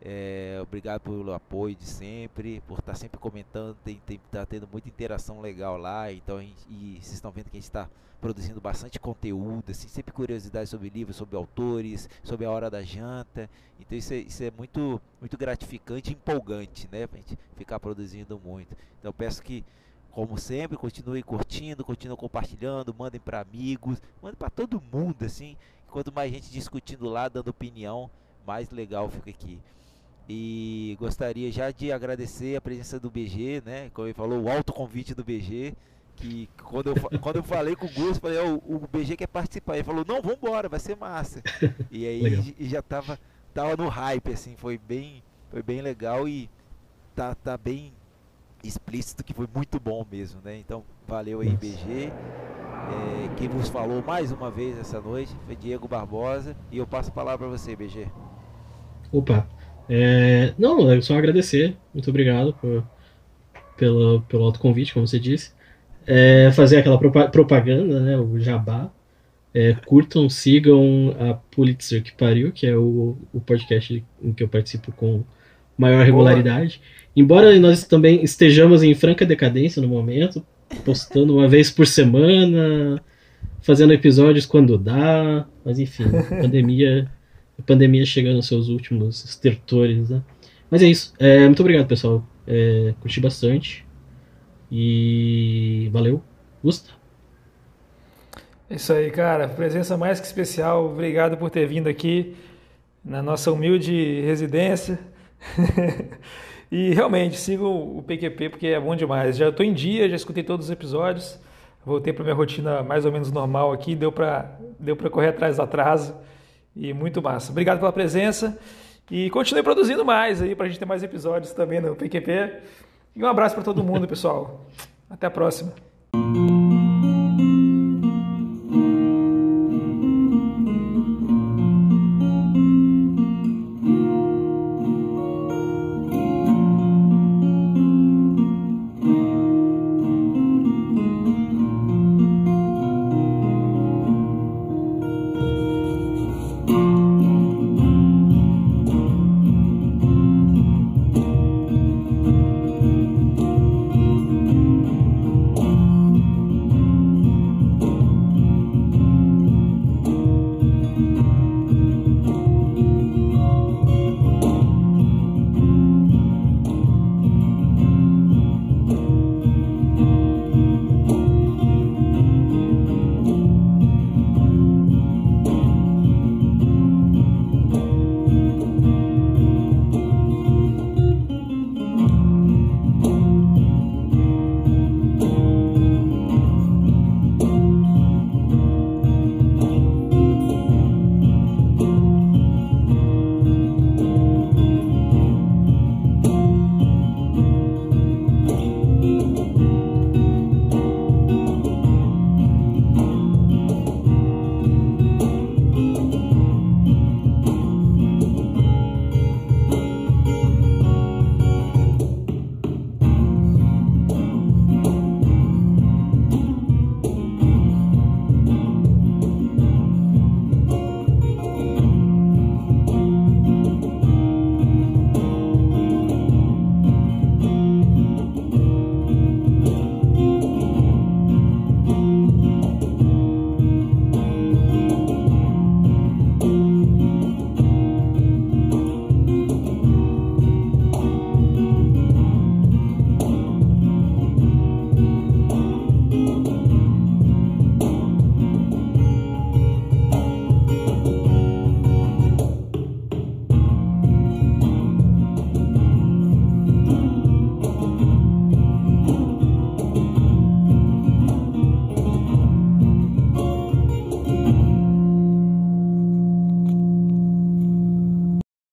É, obrigado pelo apoio de sempre, por estar sempre comentando, tem, tem, tá tendo muita interação legal lá, então gente, e vocês estão vendo que a gente está produzindo bastante conteúdo, assim, sempre curiosidades sobre livros, sobre autores, sobre a hora da janta, então isso é, isso é muito, muito gratificante e empolgante, né, pra gente ficar produzindo muito. Então peço que como sempre, continue curtindo, continue compartilhando, mandem para amigos, mandem para todo mundo, assim. Quanto mais gente discutindo lá, dando opinião, mais legal fica aqui. E gostaria já de agradecer a presença do BG, né? Como ele falou, o alto convite do BG. Que quando eu, quando eu falei com o Gus, falei, oh, o BG quer participar. Ele falou, não, vambora, vai ser massa. E aí já tava, tava no hype, assim, foi bem, foi bem legal e tá, tá bem explícito que foi muito bom mesmo, né? Então, valeu aí, BG. É, quem vos falou mais uma vez essa noite foi Diego Barbosa e eu passo a palavra para você, BG. Opa, é, não, é só agradecer, muito obrigado por, pelo, pelo auto convite, como você disse. É, fazer aquela propaganda, né, o jabá. É, curtam, sigam a Pulitzer que pariu, que é o, o podcast em que eu participo com maior regularidade. Boa. Embora nós também estejamos em franca decadência no momento, postando uma vez por semana, fazendo episódios quando dá, mas enfim, a pandemia, a pandemia chegando aos seus últimos estertores, né? Mas é isso. É, muito obrigado, pessoal. É, curti bastante. E valeu. Gusta. É isso aí, cara. Presença mais que especial. Obrigado por ter vindo aqui na nossa humilde residência. e realmente, sigo o PQP porque é bom demais. Já estou em dia, já escutei todos os episódios. Voltei para minha rotina mais ou menos normal aqui. Deu para deu correr atrás do atraso. E muito massa. Obrigado pela presença. E continue produzindo mais aí para a gente ter mais episódios também no PQP. E um abraço para todo mundo, pessoal. Até a próxima.